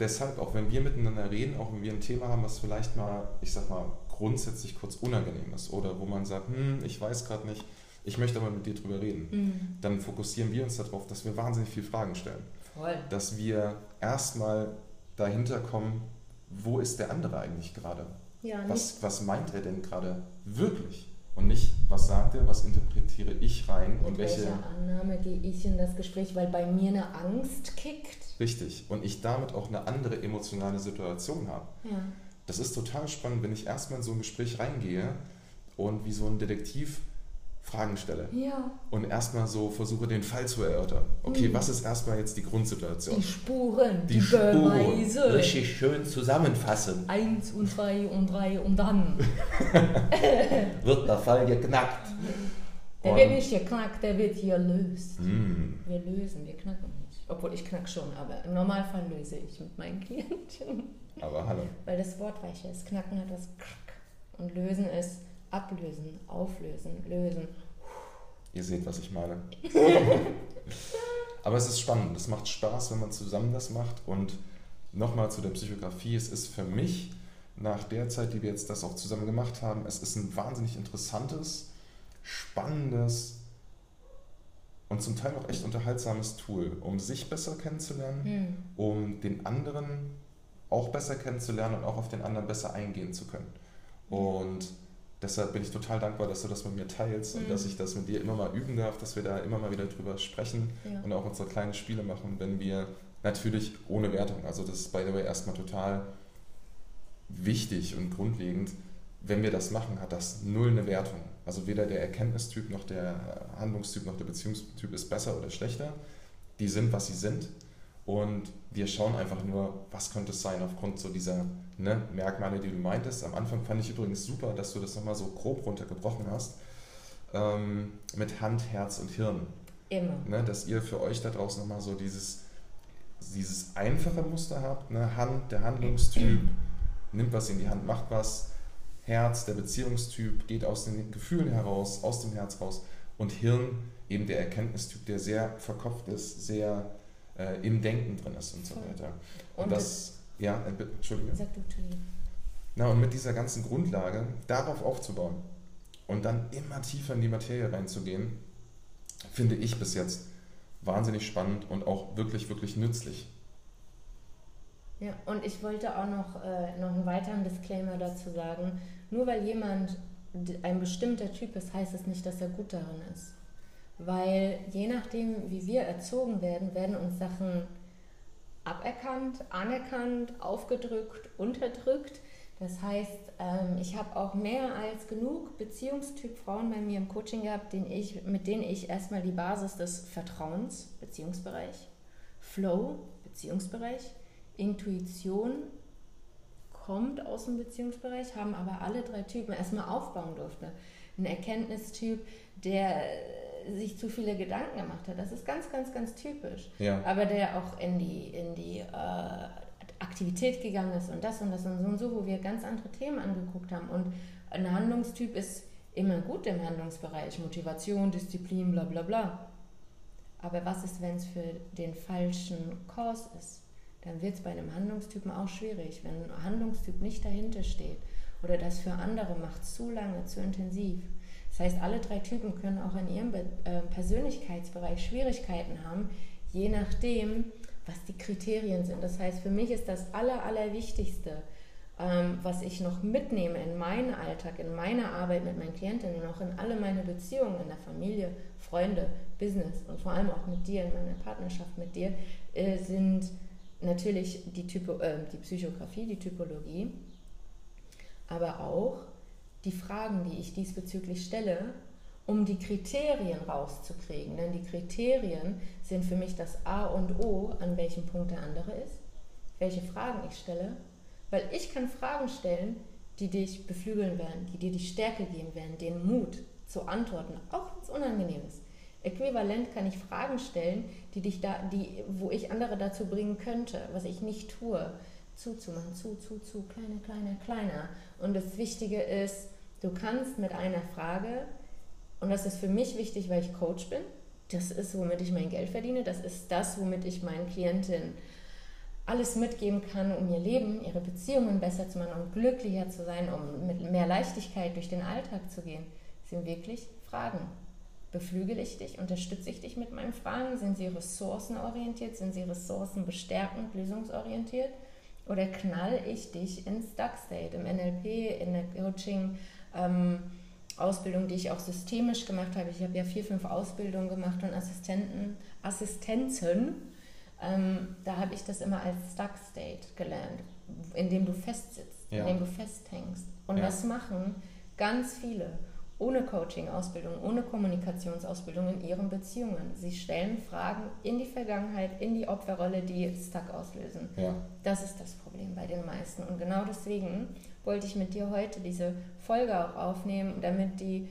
deshalb, auch wenn wir miteinander reden, auch wenn wir ein Thema haben, was vielleicht mal, ich sag mal, grundsätzlich kurz unangenehm ist oder wo man sagt, hm, ich weiß gerade nicht, ich möchte aber mit dir drüber reden, mhm. dann fokussieren wir uns darauf, dass wir wahnsinnig viele Fragen stellen. Voll. Dass wir erstmal dahinter kommen, wo ist der andere eigentlich gerade? Ja, was, was meint er denn gerade wirklich? und nicht, was sagt er, was interpretiere ich rein und Mit welche Annahme gehe ich in das Gespräch, weil bei mir eine Angst kickt. Richtig und ich damit auch eine andere emotionale Situation habe. Ja. Das ist total spannend, wenn ich erstmal in so ein Gespräch reingehe und wie so ein Detektiv Fragen stelle. Ja. Und erstmal so versuche, den Fall zu erörtern. Okay, Mhm. was ist erstmal jetzt die Grundsituation? Die Spuren, die, Die Spuren. Beweise. Richtig schön zusammenfassen. Eins und zwei und drei und dann. Wird der Fall geknackt. Der Und- wird nicht geknackt, der wird hier löst. Mm. Wir lösen, wir knacken. Obwohl ich knack schon, aber im Normalfall löse ich mit meinen Klienten. Aber hallo. Weil das Wort weicher ist. Knacken hat das Krack. Und lösen ist ablösen, auflösen, lösen. Ihr seht, was ich meine. Aber es ist spannend. Es macht Spaß, wenn man zusammen das macht. Und nochmal zu der Psychografie. Es ist für mich, nach der Zeit, die wir jetzt das auch zusammen gemacht haben, es ist ein wahnsinnig interessantes, spannendes und zum Teil auch echt unterhaltsames Tool, um sich besser kennenzulernen, Hm. um den anderen auch besser kennenzulernen und auch auf den anderen besser eingehen zu können. Und deshalb bin ich total dankbar, dass du das mit mir teilst und Mhm. dass ich das mit dir immer mal üben darf, dass wir da immer mal wieder drüber sprechen Ja. und auch unsere kleinen Spiele machen, wenn wir natürlich ohne Wertung, also das ist by the way erstmal total wichtig und grundlegend, wenn wir das machen, hat das null eine Wertung. Also weder der Erkenntnistyp noch der Handlungstyp noch der Beziehungstyp ist besser oder schlechter. Die sind, was sie sind. Und wir schauen einfach nur, was könnte es sein aufgrund so dieser ne, Merkmale, die du meintest. Am Anfang fand ich übrigens super, dass du das nochmal so grob runtergebrochen hast. Ähm, mit Hand, Herz und Hirn. Immer. Ne, dass ihr für euch da draußen nochmal so dieses, dieses einfache Muster habt. Ne? Hand, der Handlungstyp, nimmt was in die Hand, macht was. Herz, der Beziehungstyp, geht aus den Gefühlen heraus, aus dem Herz raus. Und Hirn, eben der Erkenntnistyp, der sehr verkopft ist, sehr äh, im Denken drin ist und so weiter. Und, Und das, ja, äh, bitte, Entschuldige. Sag du, Tulli. Na, und mit dieser ganzen Grundlage darauf aufzubauen und dann immer tiefer in die Materie reinzugehen, finde ich bis jetzt wahnsinnig spannend und auch wirklich, wirklich nützlich. Ja, und ich wollte auch noch, äh, noch einen weiteren Disclaimer dazu sagen. Nur weil jemand ein bestimmter Typ ist, heißt es nicht, dass er gut darin ist. Weil je nachdem, wie wir erzogen werden, werden uns Sachen aberkannt, anerkannt, aufgedrückt, unterdrückt. Das heißt, ähm, ich habe auch mehr als genug Beziehungstyp Frauen bei mir im Coaching gehabt, den ich, mit denen ich erstmal die Basis des Vertrauens, Beziehungsbereich, Flow, Beziehungsbereich, Intuition kommt aus dem Beziehungsbereich, haben aber alle drei Typen erstmal aufbauen durfte. Ein Erkenntnistyp, der sich zu viele Gedanken gemacht hat, das ist ganz, ganz, ganz typisch. Ja, Aber der auch in die, in die äh, Aktivität gegangen ist und das und das und so und so, wo wir ganz andere Themen angeguckt haben. Und ein Handlungstyp ist immer gut im Handlungsbereich, Motivation, Disziplin, bla bla bla. Aber was ist, wenn es für den falschen Kurs ist? Dann wird es bei einem Handlungstypen auch schwierig, wenn ein Handlungstyp nicht dahinter steht oder das für andere macht zu lange, zu intensiv. Das heißt, alle drei Typen können auch in ihrem äh, Persönlichkeitsbereich Schwierigkeiten haben, je nachdem, was die Kriterien sind. Das heißt, für mich ist das Aller, Allerwichtigste, ähm, was ich noch mitnehme in meinen Alltag, in meine Arbeit mit meinen Klientinnen auch in alle meine Beziehungen in der Familie, Freunde, Business und vor allem auch mit dir, in meiner Partnerschaft mit dir, äh, sind natürlich die, Typo, äh, die Psychografie, die Typologie, aber auch die Fragen, die ich diesbezüglich stelle, um die Kriterien rauszukriegen. Denn die Kriterien sind für mich das A und O, an welchem Punkt der andere ist, welche Fragen ich stelle, weil ich kann Fragen stellen, die dich beflügeln werden, die dir die Stärke geben werden, den Mut zu antworten, auch wenn es unangenehm ist. Äquivalent kann ich Fragen stellen, die dich da, die, wo ich andere dazu bringen könnte, was ich nicht tue, zuzumachen, zu, zu, zu, kleiner, kleiner, kleiner. Und das Wichtige ist, du kannst mit einer Frage, und das ist für mich wichtig, weil ich Coach bin, das ist, womit ich mein Geld verdiene, das ist das, womit ich meinen Klientinnen alles mitgeben kann, um ihr Leben, ihre Beziehungen besser zu machen, um glücklicher zu sein, um mit mehr Leichtigkeit durch den Alltag zu gehen, sind wirklich Fragen. Beflügel ich dich? Unterstütze ich dich mit meinen Fragen? Sind sie ressourcenorientiert? Sind sie ressourcenbestärkend, lösungsorientiert? Oder knall ich dich ins Stuck State, im NLP, in der Coaching, ähm, Ausbildung, die ich auch systemisch gemacht habe. Ich habe ja vier, fünf Ausbildungen gemacht und Assistenten, Assistenzen. Ähm, da habe ich das immer als Stuck State gelernt, in dem du festsitzt, Ja. in dem du festhängst. Und Ja. das machen ganz viele. Ohne Coaching-Ausbildung, ohne Kommunikationsausbildung in ihren Beziehungen. Sie stellen Fragen in die Vergangenheit, in die Opferrolle, die Stuck auslösen. Ja. Das ist das Problem bei den meisten. Und genau deswegen wollte ich mit dir heute diese Folge auch aufnehmen, damit die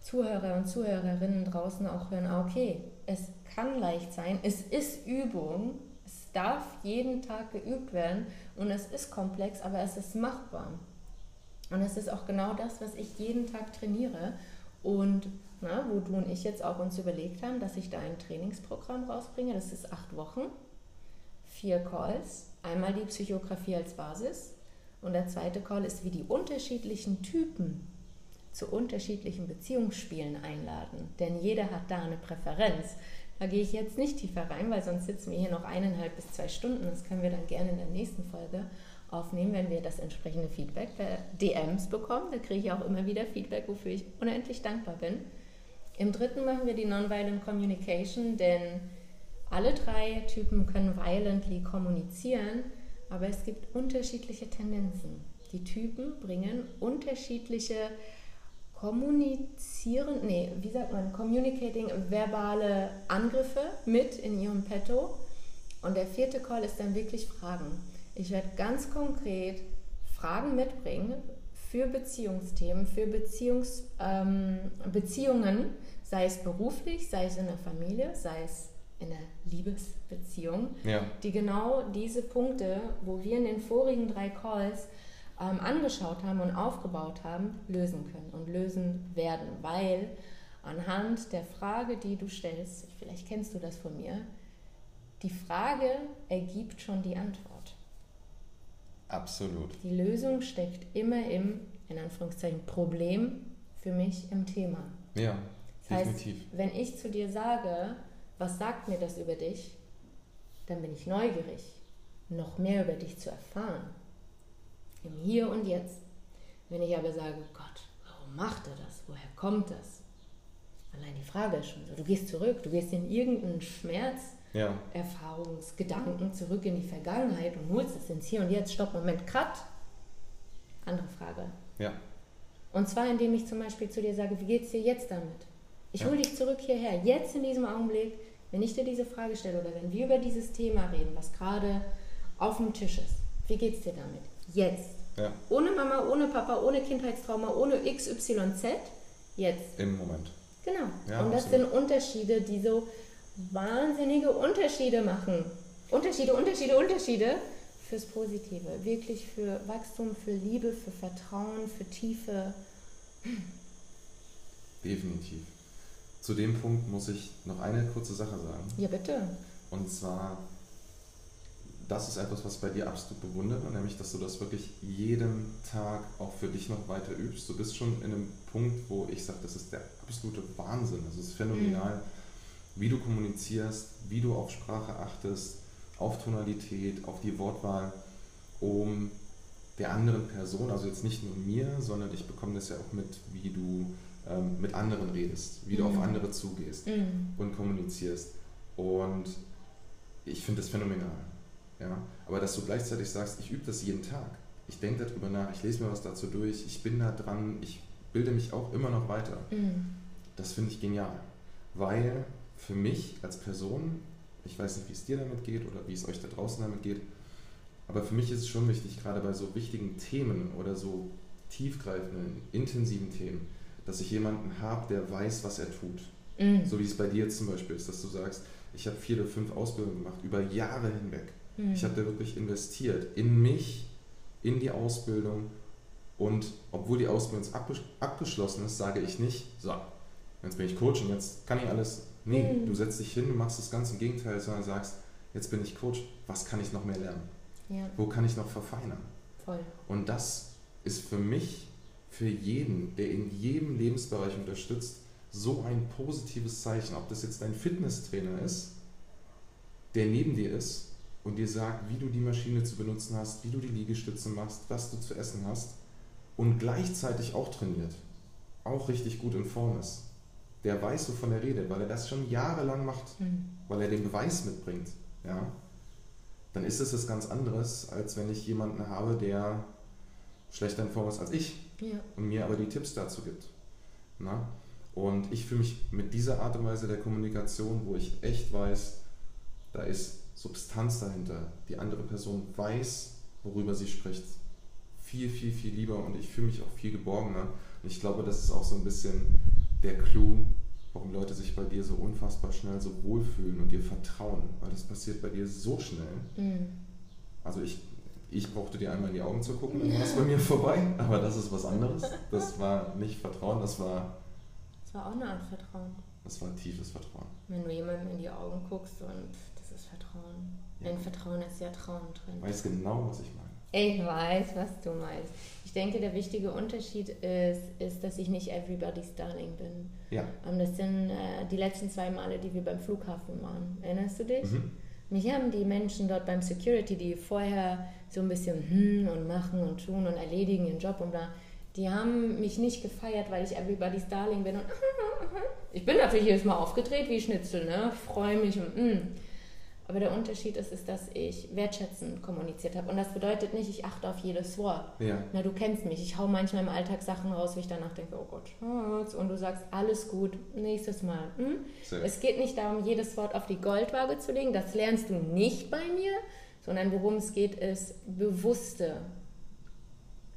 Zuhörer und Zuhörerinnen draußen auch hören, ah, okay, es kann leicht sein, es ist Übung, es darf jeden Tag geübt werden und es ist komplex, aber es ist machbar. Und es ist auch genau das, was ich jeden Tag trainiere und na, wo du und ich jetzt auch uns überlegt haben, dass ich da ein Trainingsprogramm rausbringe. Das ist acht Wochen, vier Calls, einmal die Psychografie als Basis und der zweite Call ist, wie die unterschiedlichen Typen zu unterschiedlichen Beziehungsspielen einladen. Denn jeder hat da eine Präferenz. Da gehe ich jetzt nicht tiefer rein, weil sonst sitzen wir hier noch eineinhalb bis zwei Stunden. Das können wir dann gerne in der nächsten Folge aufnehmen, wenn wir das entsprechende Feedback per DMs bekommen. Da kriege ich auch immer wieder Feedback, wofür ich unendlich dankbar bin. Im dritten machen wir die Nonviolent Communication, denn alle drei Typen können violently kommunizieren, aber es gibt unterschiedliche Tendenzen. Die Typen bringen unterschiedliche kommunizieren, nee, wie sagt man, communicating verbale Angriffe mit in ihrem Petto. Und der vierte Call ist dann wirklich Fragen. Ich werde ganz konkret Fragen mitbringen für Beziehungsthemen, für Beziehungs, ähm, Beziehungen, sei es beruflich, sei es in der Familie, sei es in der Liebesbeziehung, Ja. die genau diese Punkte, wo wir in den vorigen drei Calls ähm, angeschaut haben und aufgebaut haben, lösen können und lösen werden, weil anhand der Frage, die du stellst, vielleicht kennst du das von mir, die Frage ergibt schon die Antwort. Absolut. Die Lösung steckt immer im, in Anführungszeichen, Problem für mich im Thema. Ja, Das heißt, definitiv. wenn ich zu dir sage, was sagt mir das über dich, dann bin ich neugierig, noch mehr über dich zu erfahren. Im Hier und Jetzt. Wenn ich aber sage, Gott, warum macht er das? Woher kommt das? Allein die Frage ist schon so. Du gehst zurück, du gehst in irgendeinen Schmerz, Ja, Erfahrungsgedanken zurück in die Vergangenheit und holst es ins Hier und Jetzt. Stopp, Moment, Cut. Andere Frage. ja, Und zwar, indem ich zum Beispiel zu dir sage, wie geht's dir jetzt damit? Ich Ja. hole dich zurück hierher, jetzt in diesem Augenblick, wenn ich dir diese Frage stelle oder wenn wir über dieses Thema reden, was gerade auf dem Tisch ist. Wie geht's dir damit? Jetzt. ja, Ohne Mama, ohne Papa, ohne Kindheitstrauma, ohne XYZ. Jetzt. im Moment. Genau. Ja, und das absolut. sind Unterschiede, die so wahnsinnige Unterschiede machen. Unterschiede, Unterschiede, Unterschiede fürs Positive. Wirklich für Wachstum, für Liebe, für Vertrauen, für Tiefe. Definitiv. Zu dem Punkt muss ich noch eine kurze Sache sagen. Ja, bitte. Und zwar, das ist etwas, was ich bei dir absolut bewundere, nämlich, dass du das wirklich jeden Tag auch für dich noch weiter übst. Du bist schon in einem Punkt, wo ich sage, das ist der absolute Wahnsinn. Also es ist phänomenal, wie du kommunizierst, wie du auf Sprache achtest, auf Tonalität, auf die Wortwahl, um der anderen Person, also jetzt nicht nur mir, sondern ich bekomme das ja auch mit, wie du ähm, mit anderen redest, wie du auf Mhm. andere zugehst Mhm. und kommunizierst. Und ich finde das phänomenal. Ja? Aber dass du gleichzeitig sagst, ich übe das jeden Tag. Ich denke darüber nach, ich lese mir was dazu durch, ich bin da dran, ich bilde mich auch immer noch weiter. Mhm. Das finde ich genial. Weil für mich als Person, ich weiß nicht, wie es dir damit geht oder wie es euch da draußen damit geht, aber für mich ist es schon wichtig, gerade bei so wichtigen Themen oder so tiefgreifenden, intensiven Themen, dass ich jemanden habe, der weiß, was er tut. Mhm. So wie es bei dir jetzt zum Beispiel ist, dass du sagst, ich habe vier oder fünf Ausbildungen gemacht, über Jahre hinweg. Mhm. Ich habe da wirklich investiert in mich, in die Ausbildung. Und obwohl die Ausbildung abgeschlossen ist, sage ich nicht, so, jetzt bin ich Coach und jetzt kann ich alles. Nee, Mhm. du setzt dich hin, du machst das ganz im Gegenteil, sondern sagst, jetzt bin ich Coach, was kann ich noch mehr lernen? Ja, Wo kann ich noch verfeinern? voll. Und das ist für mich, für jeden, der in jedem Lebensbereich unterstützt, so ein positives Zeichen. Ob das jetzt dein Fitnesstrainer ist, der neben dir ist und dir sagt, wie du die Maschine zu benutzen hast, wie du die Liegestütze machst, was du zu essen hast und gleichzeitig auch trainiert, auch richtig gut in Form ist. Der weiß, wovon er redet, weil er das schon jahrelang macht Mhm. weil er den Beweis mitbringt, ja, dann ist es was ganz anderes, als wenn ich jemanden habe, der schlechter in Form ist als ich Ja. und mir aber die Tipps dazu gibt. Na? Und ich fühle mich mit dieser Art und Weise der Kommunikation, wo ich echt weiß, da ist Substanz dahinter. Die andere Person weiß, worüber sie spricht. Viel, viel, viel lieber und ich fühle mich auch viel geborgener. Und ich glaube, das ist auch so ein bisschen der Clou, warum Leute sich bei dir so unfassbar schnell so wohlfühlen und dir vertrauen. Weil das passiert bei dir so schnell. Mhm. Also ich, ich brauchte dir einmal in die Augen zu gucken, dann war es bei mir vorbei. Aber das ist was anderes. Das war nicht Vertrauen, das war. Das war auch eine Art Vertrauen. Das war tiefes Vertrauen. Wenn du jemandem in die Augen guckst und das ist Vertrauen. Ja. In Vertrauen ist ja Traum drin. Weißt genau, was ich meine. Ich weiß, was du meinst. Ich denke, der wichtige Unterschied ist, ist dass ich nicht everybody's darling bin. Ja. Und das sind äh, die letzten zwei Male, die wir beim Flughafen waren. Erinnerst du dich? Mhm. Mich haben die Menschen dort beim Security, die vorher so ein bisschen hm und machen und tun und erledigen ihren Job und da, die haben mich nicht gefeiert, weil ich everybody's darling bin und ich bin natürlich jedes Mal aufgedreht wie Schnitzel, ne? Freue mich und hm. Aber der Unterschied ist, ist, dass ich wertschätzend kommuniziert habe. Und das bedeutet nicht, ich achte auf jedes Wort. Ja. Na, du kennst mich. Ich hau manchmal im Alltag Sachen raus, wo ich danach denke, oh Gott, Schatz. Und du sagst, alles gut, nächstes Mal. Hm? Es geht nicht darum, jedes Wort auf die Goldwaage zu legen. Das lernst du nicht bei mir. Sondern worum es geht, ist bewusste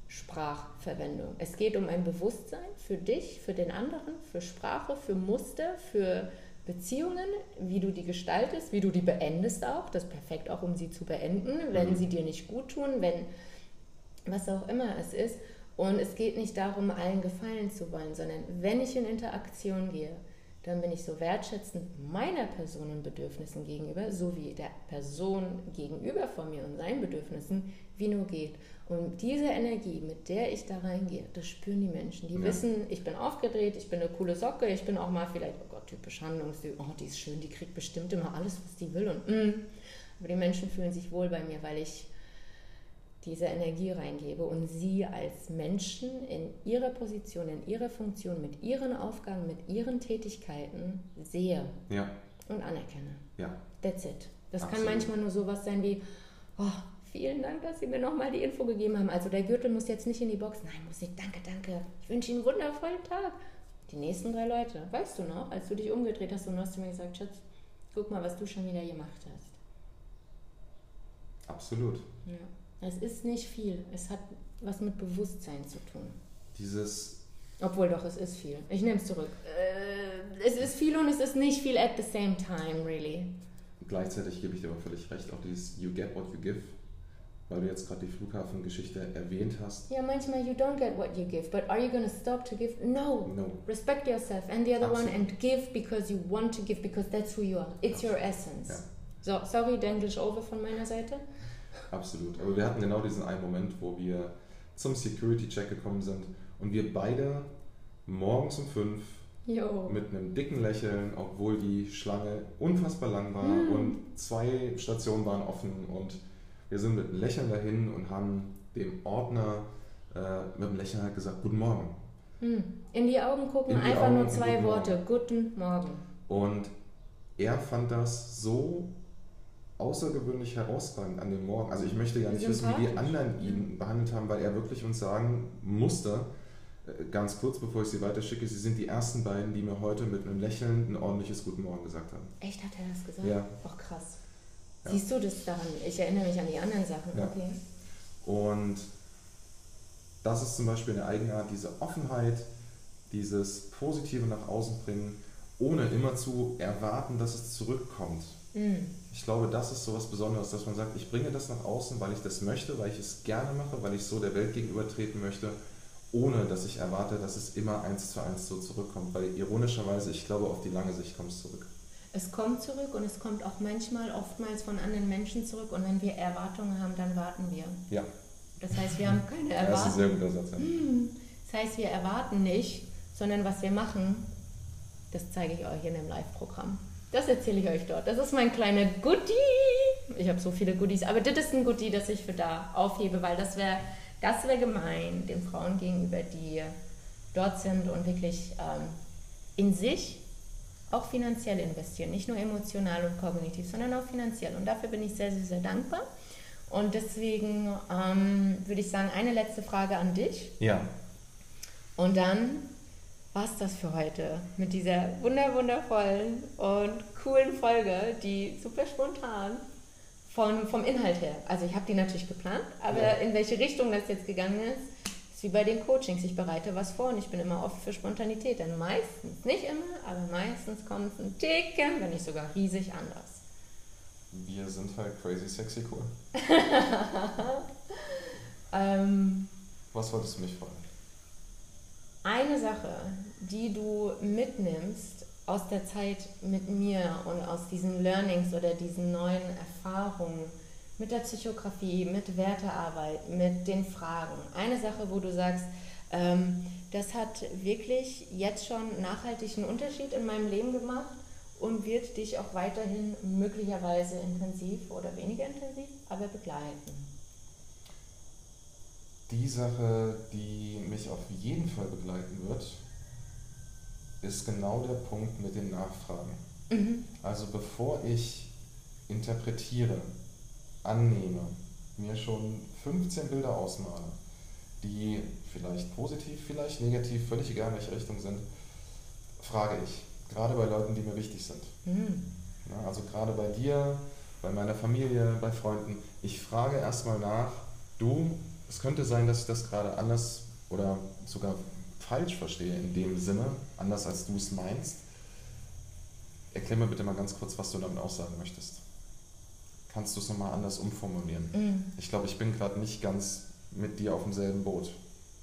Sprachverwendung. Es geht um ein Bewusstsein für dich, für den anderen, für Sprache, für Muster, für Beziehungen, wie du die gestaltest, wie du die beendest auch. Das ist perfekt auch, um sie zu beenden, wenn mhm. sie dir nicht gut tun, wenn was auch immer es ist. Und es geht nicht darum, allen gefallen zu wollen, sondern wenn ich in Interaktion gehe, dann bin ich so wertschätzend meiner Person und Bedürfnissen gegenüber, sowie der Person gegenüber von mir und seinen Bedürfnissen, wie nur geht. Und diese Energie, mit der ich da reingehe, das spüren die Menschen. Die ja. wissen, ich bin aufgedreht, ich bin eine coole Socke, ich bin auch mal vielleicht, oh Gott, typisch Handlungsstil, oh, die ist schön, die kriegt bestimmt immer alles, was die will. Und, mm. Aber die Menschen fühlen sich wohl bei mir, weil ich diese Energie reingebe und sie als Menschen in ihrer Position, in ihrer Funktion, mit ihren Aufgaben, mit ihren Tätigkeiten sehe ja. und anerkenne. Ja. That's it. Das Absolut. kann manchmal nur sowas sein wie, oh, vielen Dank, dass Sie mir nochmal die Info gegeben haben. Also der Gürtel muss jetzt nicht in die Box. Nein, muss nicht. Danke, danke. Ich wünsche Ihnen einen wundervollen Tag. Die nächsten drei Leute, weißt du noch, als du dich umgedreht hast und du hast mir gesagt, Schatz, guck mal, was du schon wieder gemacht hast. Absolut. Ja. Es ist nicht viel. Es hat was mit Bewusstsein zu tun. Dieses. Obwohl doch, es ist viel. Ich nehme es zurück. Äh, es ist viel und es ist nicht viel at the same time, really. Gleichzeitig gebe ich dir aber völlig recht, auch dieses You get what you give, weil du jetzt gerade die Flughafengeschichte erwähnt hast. Ja, manchmal you don't get what you give, but are you going to stop to give? No. No. Respect yourself and the other Absolut. one and give because you want to give, because that's who you are. It's Absolut. your essence. Ja. So, sorry, English over von meiner Seite. Absolut. Aber wir hatten genau diesen einen Moment, wo wir zum Security-Check gekommen sind und wir beide morgens um fünf jo. mit einem dicken Lächeln, obwohl die Schlange unfassbar lang war hm. und zwei Stationen waren offen und wir sind mit einem Lächeln dahin und haben dem Ordner äh, mit einem Lächeln halt gesagt, guten Morgen. Hm. In die Augen gucken, die einfach Augen nur zwei guten Worte, Morgen. guten Morgen. Und er fand das so außergewöhnlich herausragend an dem Morgen. Also ich möchte ja nicht wissen, wie die anderen ihn behandelt haben, weil er wirklich uns sagen musste, äh, ganz kurz bevor ich sie weiterschicke, sie sind die ersten beiden, die mir heute mit einem Lächeln ein ordentliches Guten Morgen gesagt haben. Echt, hat er das gesagt? Ja. Ach krass. Ja. Siehst du das daran? Ich erinnere mich an die anderen Sachen. Ja. Okay. Und das ist zum Beispiel eine Eigenart, diese Offenheit, dieses Positive nach außen bringen, ohne immer zu erwarten, dass es zurückkommt. Mhm. Ich glaube, das ist so was Besonderes, dass man sagt, ich bringe das nach außen, weil ich das möchte, weil ich es gerne mache, weil ich so der Welt gegenübertreten möchte, ohne dass ich erwarte, dass es immer eins zu eins so zurückkommt. Weil ironischerweise, ich glaube, auf die lange Sicht kommt es zurück. Es kommt zurück und es kommt auch manchmal, oftmals von anderen Menschen zurück. Und wenn wir Erwartungen haben, dann warten wir. Ja. Das heißt, wir haben keine Erwartungen. Das ist ein sehr guter Satz. Ja. Hm. Das heißt, wir erwarten nicht, sondern was wir machen, das zeige ich euch in dem Live-Programm. Das erzähle ich euch dort. Das ist mein kleiner Goodie. Ich habe so viele Goodies, aber das ist ein Goodie, das ich für da aufhebe, weil das wäre das wär gemein den Frauen gegenüber, die dort sind und wirklich ähm, in sich auch finanziell investieren. Nicht nur emotional und kognitiv, sondern auch finanziell. Und dafür bin ich sehr, sehr, sehr dankbar. Und deswegen ähm, würde ich sagen, eine letzte Frage an dich. Ja. Und dann war es das für heute mit dieser wunder wundervollen und coolen Folge, die super spontan von, vom Inhalt her. Also ich habe die natürlich geplant, aber ja. in welche Richtung das jetzt gegangen ist, ist wie bei den Coachings. Ich bereite was vor und ich bin immer offen für Spontanität. Denn meistens, nicht immer, aber meistens kommt es ein Ticken, wenn nicht sogar riesig anders. Wir sind halt crazy sexy cool. ähm, was wolltest du mich fragen? Eine Sache, die du mitnimmst aus der Zeit mit mir und aus diesen Learnings oder diesen neuen Erfahrungen mit der Psychografie, mit Wertearbeit, mit den Fragen. Eine Sache, wo du sagst, ähm, das hat wirklich jetzt schon nachhaltigen Unterschied in meinem Leben gemacht und wird dich auch weiterhin möglicherweise intensiv oder weniger intensiv, aber begleiten. Die Sache, die mich auf jeden Fall begleiten wird, ist genau der Punkt mit den Nachfragen. Mhm. Also bevor ich interpretiere, annehme, mir schon 15 Bilder ausmale, die vielleicht positiv, vielleicht negativ, völlig egal in welche Richtung sind, frage ich. Gerade bei Leuten, die mir wichtig sind. Mhm. Ja, also gerade bei dir, bei meiner Familie, bei Freunden. Ich frage erstmal nach, du, es könnte sein, dass ich das gerade anders oder sogar falsch verstehe in dem Sinne, anders als du es meinst. Erklär mir bitte mal ganz kurz, was du damit aussagen möchtest. Kannst du es nochmal anders umformulieren? Mhm. Ich glaube, ich bin gerade nicht ganz mit dir auf demselben Boot.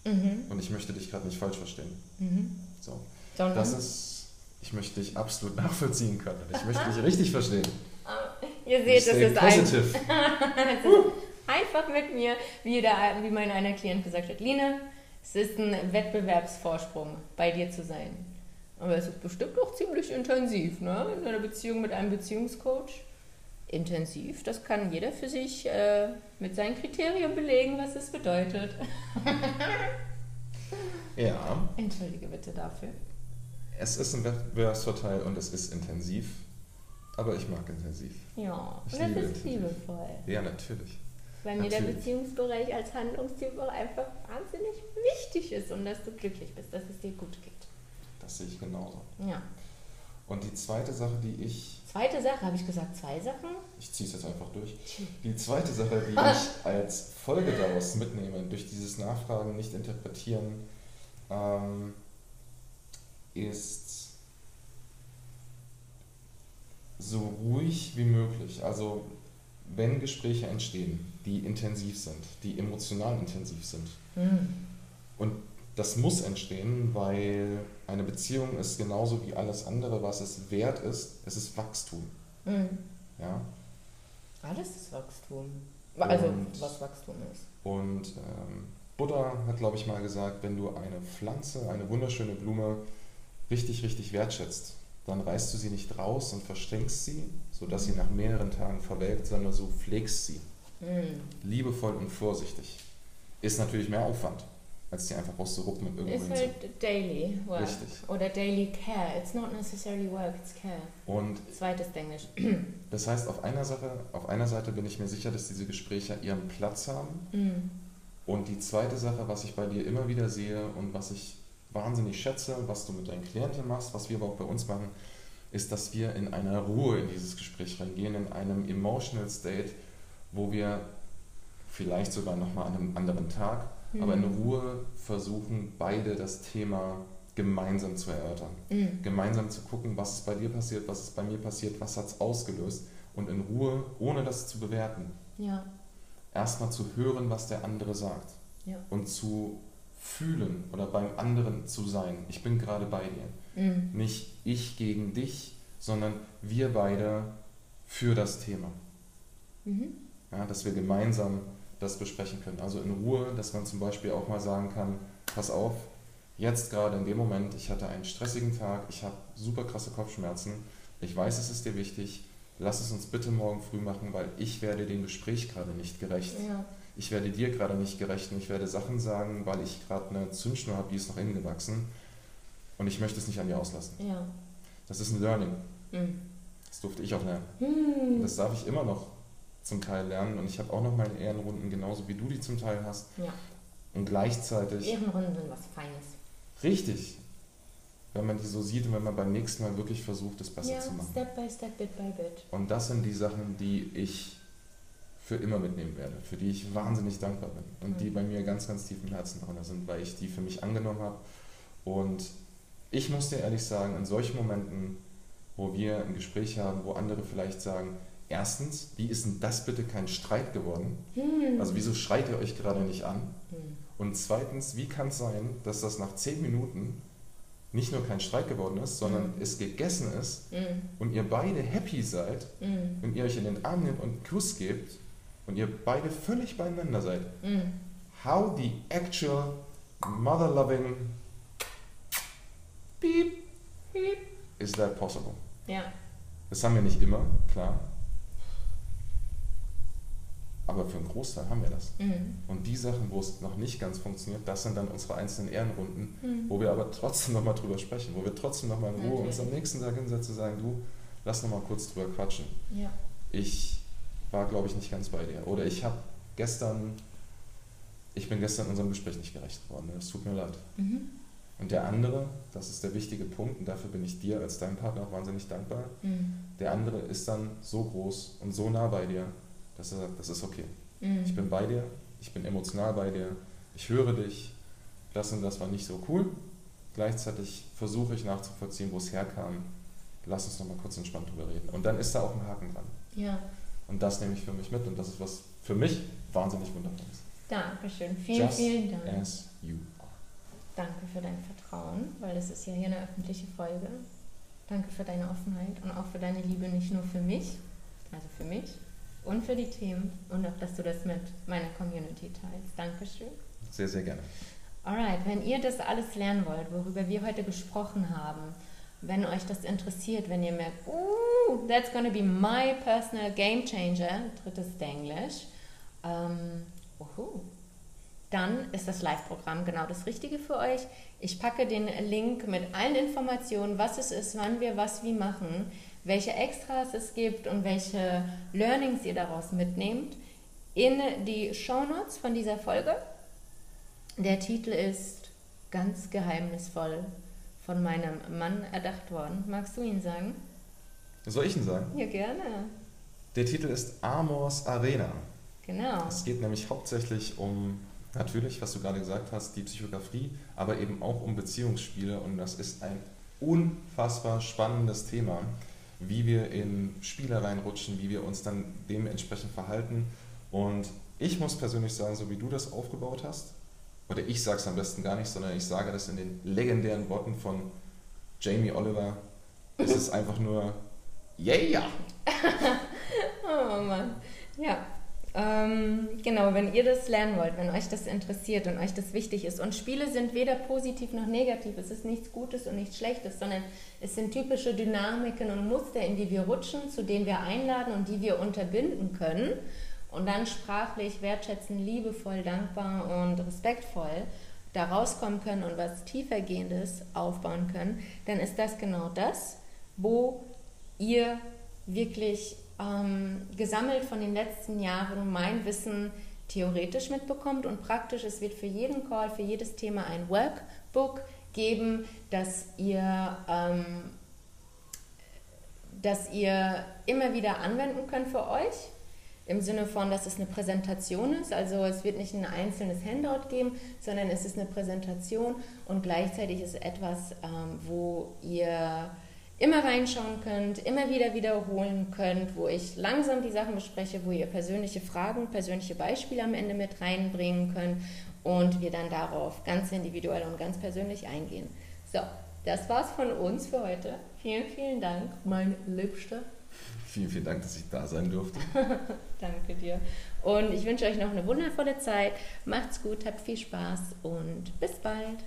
Mhm. Und ich möchte dich gerade nicht falsch verstehen. Mhm. So. Das ist, ich möchte dich absolut nachvollziehen können. Ich möchte dich richtig verstehen. Ihr seht, es ist positive. ein, einfach mit mir, wie, der, wie mein einer Klient gesagt hat, Line, es ist ein Wettbewerbsvorsprung, bei dir zu sein. Aber es ist bestimmt auch ziemlich intensiv, ne? In einer Beziehung mit einem Beziehungscoach. Intensiv, das kann jeder für sich äh, mit seinen Kriterien belegen, was es bedeutet. ja. Entschuldige bitte dafür. Es ist ein Wettbewerbsvorteil und es ist intensiv. Aber ich mag intensiv. Ja, ich und das ist liebevoll. Ja, natürlich. Weil mir Natürlich. der Beziehungsbereich als Handlungstyp auch einfach wahnsinnig wichtig ist und dass du glücklich bist, dass es dir gut geht. Das sehe ich genauso. Ja. Und die zweite Sache, die ich. Zweite Sache, habe ich gesagt, zwei Sachen? Ich ziehe es jetzt einfach durch. Die zweite Sache, die ich als Folge daraus mitnehme, durch dieses Nachfragen nicht interpretieren, ähm, ist so ruhig wie möglich. Also wenn Gespräche entstehen, die intensiv sind, die emotional intensiv sind. Mhm. Und das muss entstehen, weil eine Beziehung ist genauso wie alles andere, was es wert ist, es ist Wachstum. Mhm. Ja? Alles ist Wachstum. Also und, was Wachstum ist. Und ähm, Buddha hat, glaube ich, mal gesagt, wenn du eine Pflanze, eine wunderschöne Blume richtig, richtig wertschätzt, dann reißt du sie nicht raus und verstrinkst sie, sodass sie nach mehreren Tagen verwelkt, sondern so pflegst sie. Mhm. Liebevoll und vorsichtig. Ist natürlich mehr Aufwand, als die einfach rauszuruppen und irgendwo Ist halt daily work. Richtig. Oder daily care. It's not necessarily work, it's care. Und Zweites Englisch. Das heißt, auf einer, Sache, auf einer Seite bin ich mir sicher, dass diese Gespräche ihren Platz haben. Mhm. Und die zweite Sache, was ich bei dir immer wieder sehe und was ich wahnsinnig schätze, was du mit deinen Klienten machst, was wir aber auch bei uns machen, ist, dass wir in einer Ruhe in dieses Gespräch reingehen, in einem emotional state, wo wir vielleicht sogar nochmal an einem anderen Tag, mhm. aber in Ruhe versuchen, beide das Thema gemeinsam zu erörtern. Mhm. Gemeinsam zu gucken, was ist bei dir passiert, was ist bei mir passiert, was hat es ausgelöst und in Ruhe, ohne das zu bewerten, ja. erstmal zu hören, was der andere sagt ja. und zu fühlen oder beim anderen zu sein. Ich bin gerade bei dir. Mhm. Nicht ich gegen dich, sondern wir beide für das Thema. Mhm. Ja, dass wir gemeinsam das besprechen können. Also in Ruhe, dass man zum Beispiel auch mal sagen kann, pass auf, jetzt gerade in dem Moment, ich hatte einen stressigen Tag, ich habe super krasse Kopfschmerzen, ich weiß, es ist dir wichtig, lass es uns bitte morgen früh machen, weil ich werde dem Gespräch gerade nicht gerecht. Ja. Ich werde dir gerade nicht gerecht und ich werde Sachen sagen, weil ich gerade eine Zündschnur habe, die ist noch innen gewachsen und ich möchte es nicht an dir auslassen. Ja. Das ist ein Learning. Mhm. Das durfte ich auch lernen. Mhm. Das darf ich immer noch zum Teil lernen und ich habe auch noch meine Ehrenrunden, genauso wie du die zum Teil hast. Ja. Und gleichzeitig. Ehrenrunden sind was Feines. Richtig. wenn man die so sieht und wenn man beim nächsten Mal wirklich versucht, es besser ja, zu machen. Step by Step, Bit by Bit. Und das sind die Sachen, die ich für immer mitnehmen werde, für die ich wahnsinnig dankbar bin und mhm. die bei mir ganz, ganz tief im Herzen drin sind, weil ich die für mich angenommen habe. Und ich muss dir ehrlich sagen, in solchen Momenten, wo wir ein Gespräch haben, wo andere vielleicht sagen, erstens, wie ist denn das bitte kein Streit geworden? Mhm. Also wieso schreit ihr euch gerade nicht an? Mhm. Und zweitens, wie kann es sein, dass das nach zehn Minuten nicht nur kein Streit geworden ist, sondern mhm. es gegessen ist mhm. und ihr beide happy seid mhm. und ihr euch in den Arm nehmt und einen Kuss gebt und ihr beide völlig beieinander seid. How the actual mother-loving beep, beep is that possible? Ja. Das haben wir nicht immer, klar. Aber für einen Großteil haben wir das. Mhm. Und die Sachen, wo es noch nicht ganz funktioniert, das sind dann unsere einzelnen Ehrenrunden, mhm. wo wir aber trotzdem nochmal drüber sprechen, wo wir trotzdem nochmal in Ruhe okay. uns am nächsten Tag hinsetzen und sagen, du, lass nochmal kurz drüber quatschen. Ja. Ich war, glaube ich, nicht ganz bei dir. Oder ich habe gestern, ich bin gestern unserem Gespräch nicht gerecht geworden. Es tut mir leid. Mhm. Und der andere, das ist der wichtige Punkt, und dafür bin ich dir als deinem Partner auch wahnsinnig dankbar, mhm. der andere ist dann so groß und so nah bei dir, dass er sagt, das ist okay. Mhm. Ich bin bei dir, ich bin emotional bei dir, ich höre dich, das und das war nicht so cool. Gleichzeitig versuche ich nachzuvollziehen, wo es herkam. Lass uns nochmal kurz entspannt drüber reden. Und dann ist da auch ein Haken dran. Ja. Und das nehme ich für mich mit und das ist was für mich wahnsinnig wunderbares. Dankeschön. Vielen, Just vielen Dank. As you are. Danke für dein Vertrauen, weil das ist ja hier eine öffentliche Folge. Danke für deine Offenheit und auch für deine Liebe nicht nur für mich, also für mich, und für die Themen und auch, dass du das mit meiner Community teilst. Dankeschön. Sehr, sehr gerne. Alright, wenn ihr das alles lernen wollt, worüber wir heute gesprochen haben, wenn euch das interessiert, wenn ihr merkt, uh, that's gonna be my personal game changer, drittes Englisch, ähm, uhu, dann ist das Live-Programm genau das Richtige für euch. Ich packe den Link mit allen Informationen, was es ist, wann wir was wie machen welche Extras es gibt und welche Learnings ihr daraus mitnehmt, in die Shownotes von dieser Folge. Der Titel ist ganz geheimnisvoll von meinem Mann erdacht worden. Magst du ihn sagen? Soll ich ihn sagen? Ja, gerne. Der Titel ist Amors Arena. Genau. Es geht nämlich hauptsächlich um, natürlich, was du gerade gesagt hast, die Psychografie, aber eben auch um Beziehungsspiele und das ist ein unfassbar spannendes Thema wie wir in Spiele reinrutschen, wie wir uns dann dementsprechend verhalten. Und ich muss persönlich sagen, so wie du das aufgebaut hast, oder ich sage es am besten gar nicht, sondern ich sage das in den legendären Worten von Jamie Oliver, es ist einfach nur, yeah! oh Mann, ja. Ähm, genau, wenn ihr das lernen wollt, wenn euch das interessiert und euch das wichtig ist. Und Spiele sind weder positiv noch negativ. Es ist nichts Gutes und nichts Schlechtes, sondern es sind typische Dynamiken und Muster, in die wir rutschen, zu denen wir einladen und die wir unterbinden können. Und dann sprachlich, wertschätzend, liebevoll, dankbar und respektvoll da rauskommen können und was tiefergehendes aufbauen können, dann ist das genau das, wo ihr wirklich ähm, gesammelt von den letzten Jahren mein Wissen theoretisch mitbekommt und praktisch. Es wird für jeden Call, für jedes Thema ein Workbook geben, das ihr, ähm, das ihr immer wieder anwenden könnt für euch. Im Sinne von, dass es eine Präsentation ist. Also es wird nicht ein einzelnes Handout geben, sondern es ist eine Präsentation und gleichzeitig ist es etwas, ähm, wo ihr immer reinschauen könnt, immer wieder wiederholen könnt, wo ich langsam die Sachen bespreche, wo ihr persönliche Fragen, persönliche Beispiele am Ende mit reinbringen könnt und wir dann darauf ganz individuell und ganz persönlich eingehen. So, das war's von uns für heute. Vielen, vielen Dank, mein Liebster. Vielen, vielen Dank, dass ich da sein durfte. Danke dir. Und ich wünsche euch noch eine wundervolle Zeit. Macht's gut, habt viel Spaß und bis bald.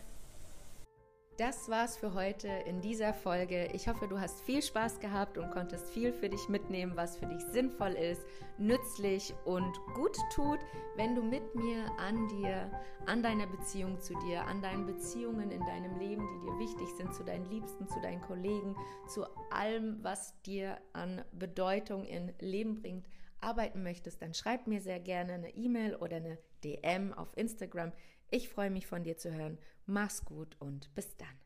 Das war's für heute in dieser Folge. Ich hoffe, du hast viel Spaß gehabt und konntest viel für dich mitnehmen, was für dich sinnvoll ist, nützlich und gut tut, wenn du mit mir an dir, an deiner Beziehung zu dir, an deinen Beziehungen in deinem Leben, die dir wichtig sind, zu deinen Liebsten, zu deinen Kollegen, zu allem, was dir an Bedeutung in Leben bringt, arbeiten möchtest, dann schreib mir sehr gerne eine E-Mail oder eine DM auf Instagram. Ich freue mich von dir zu hören. Mach's gut und bis dann.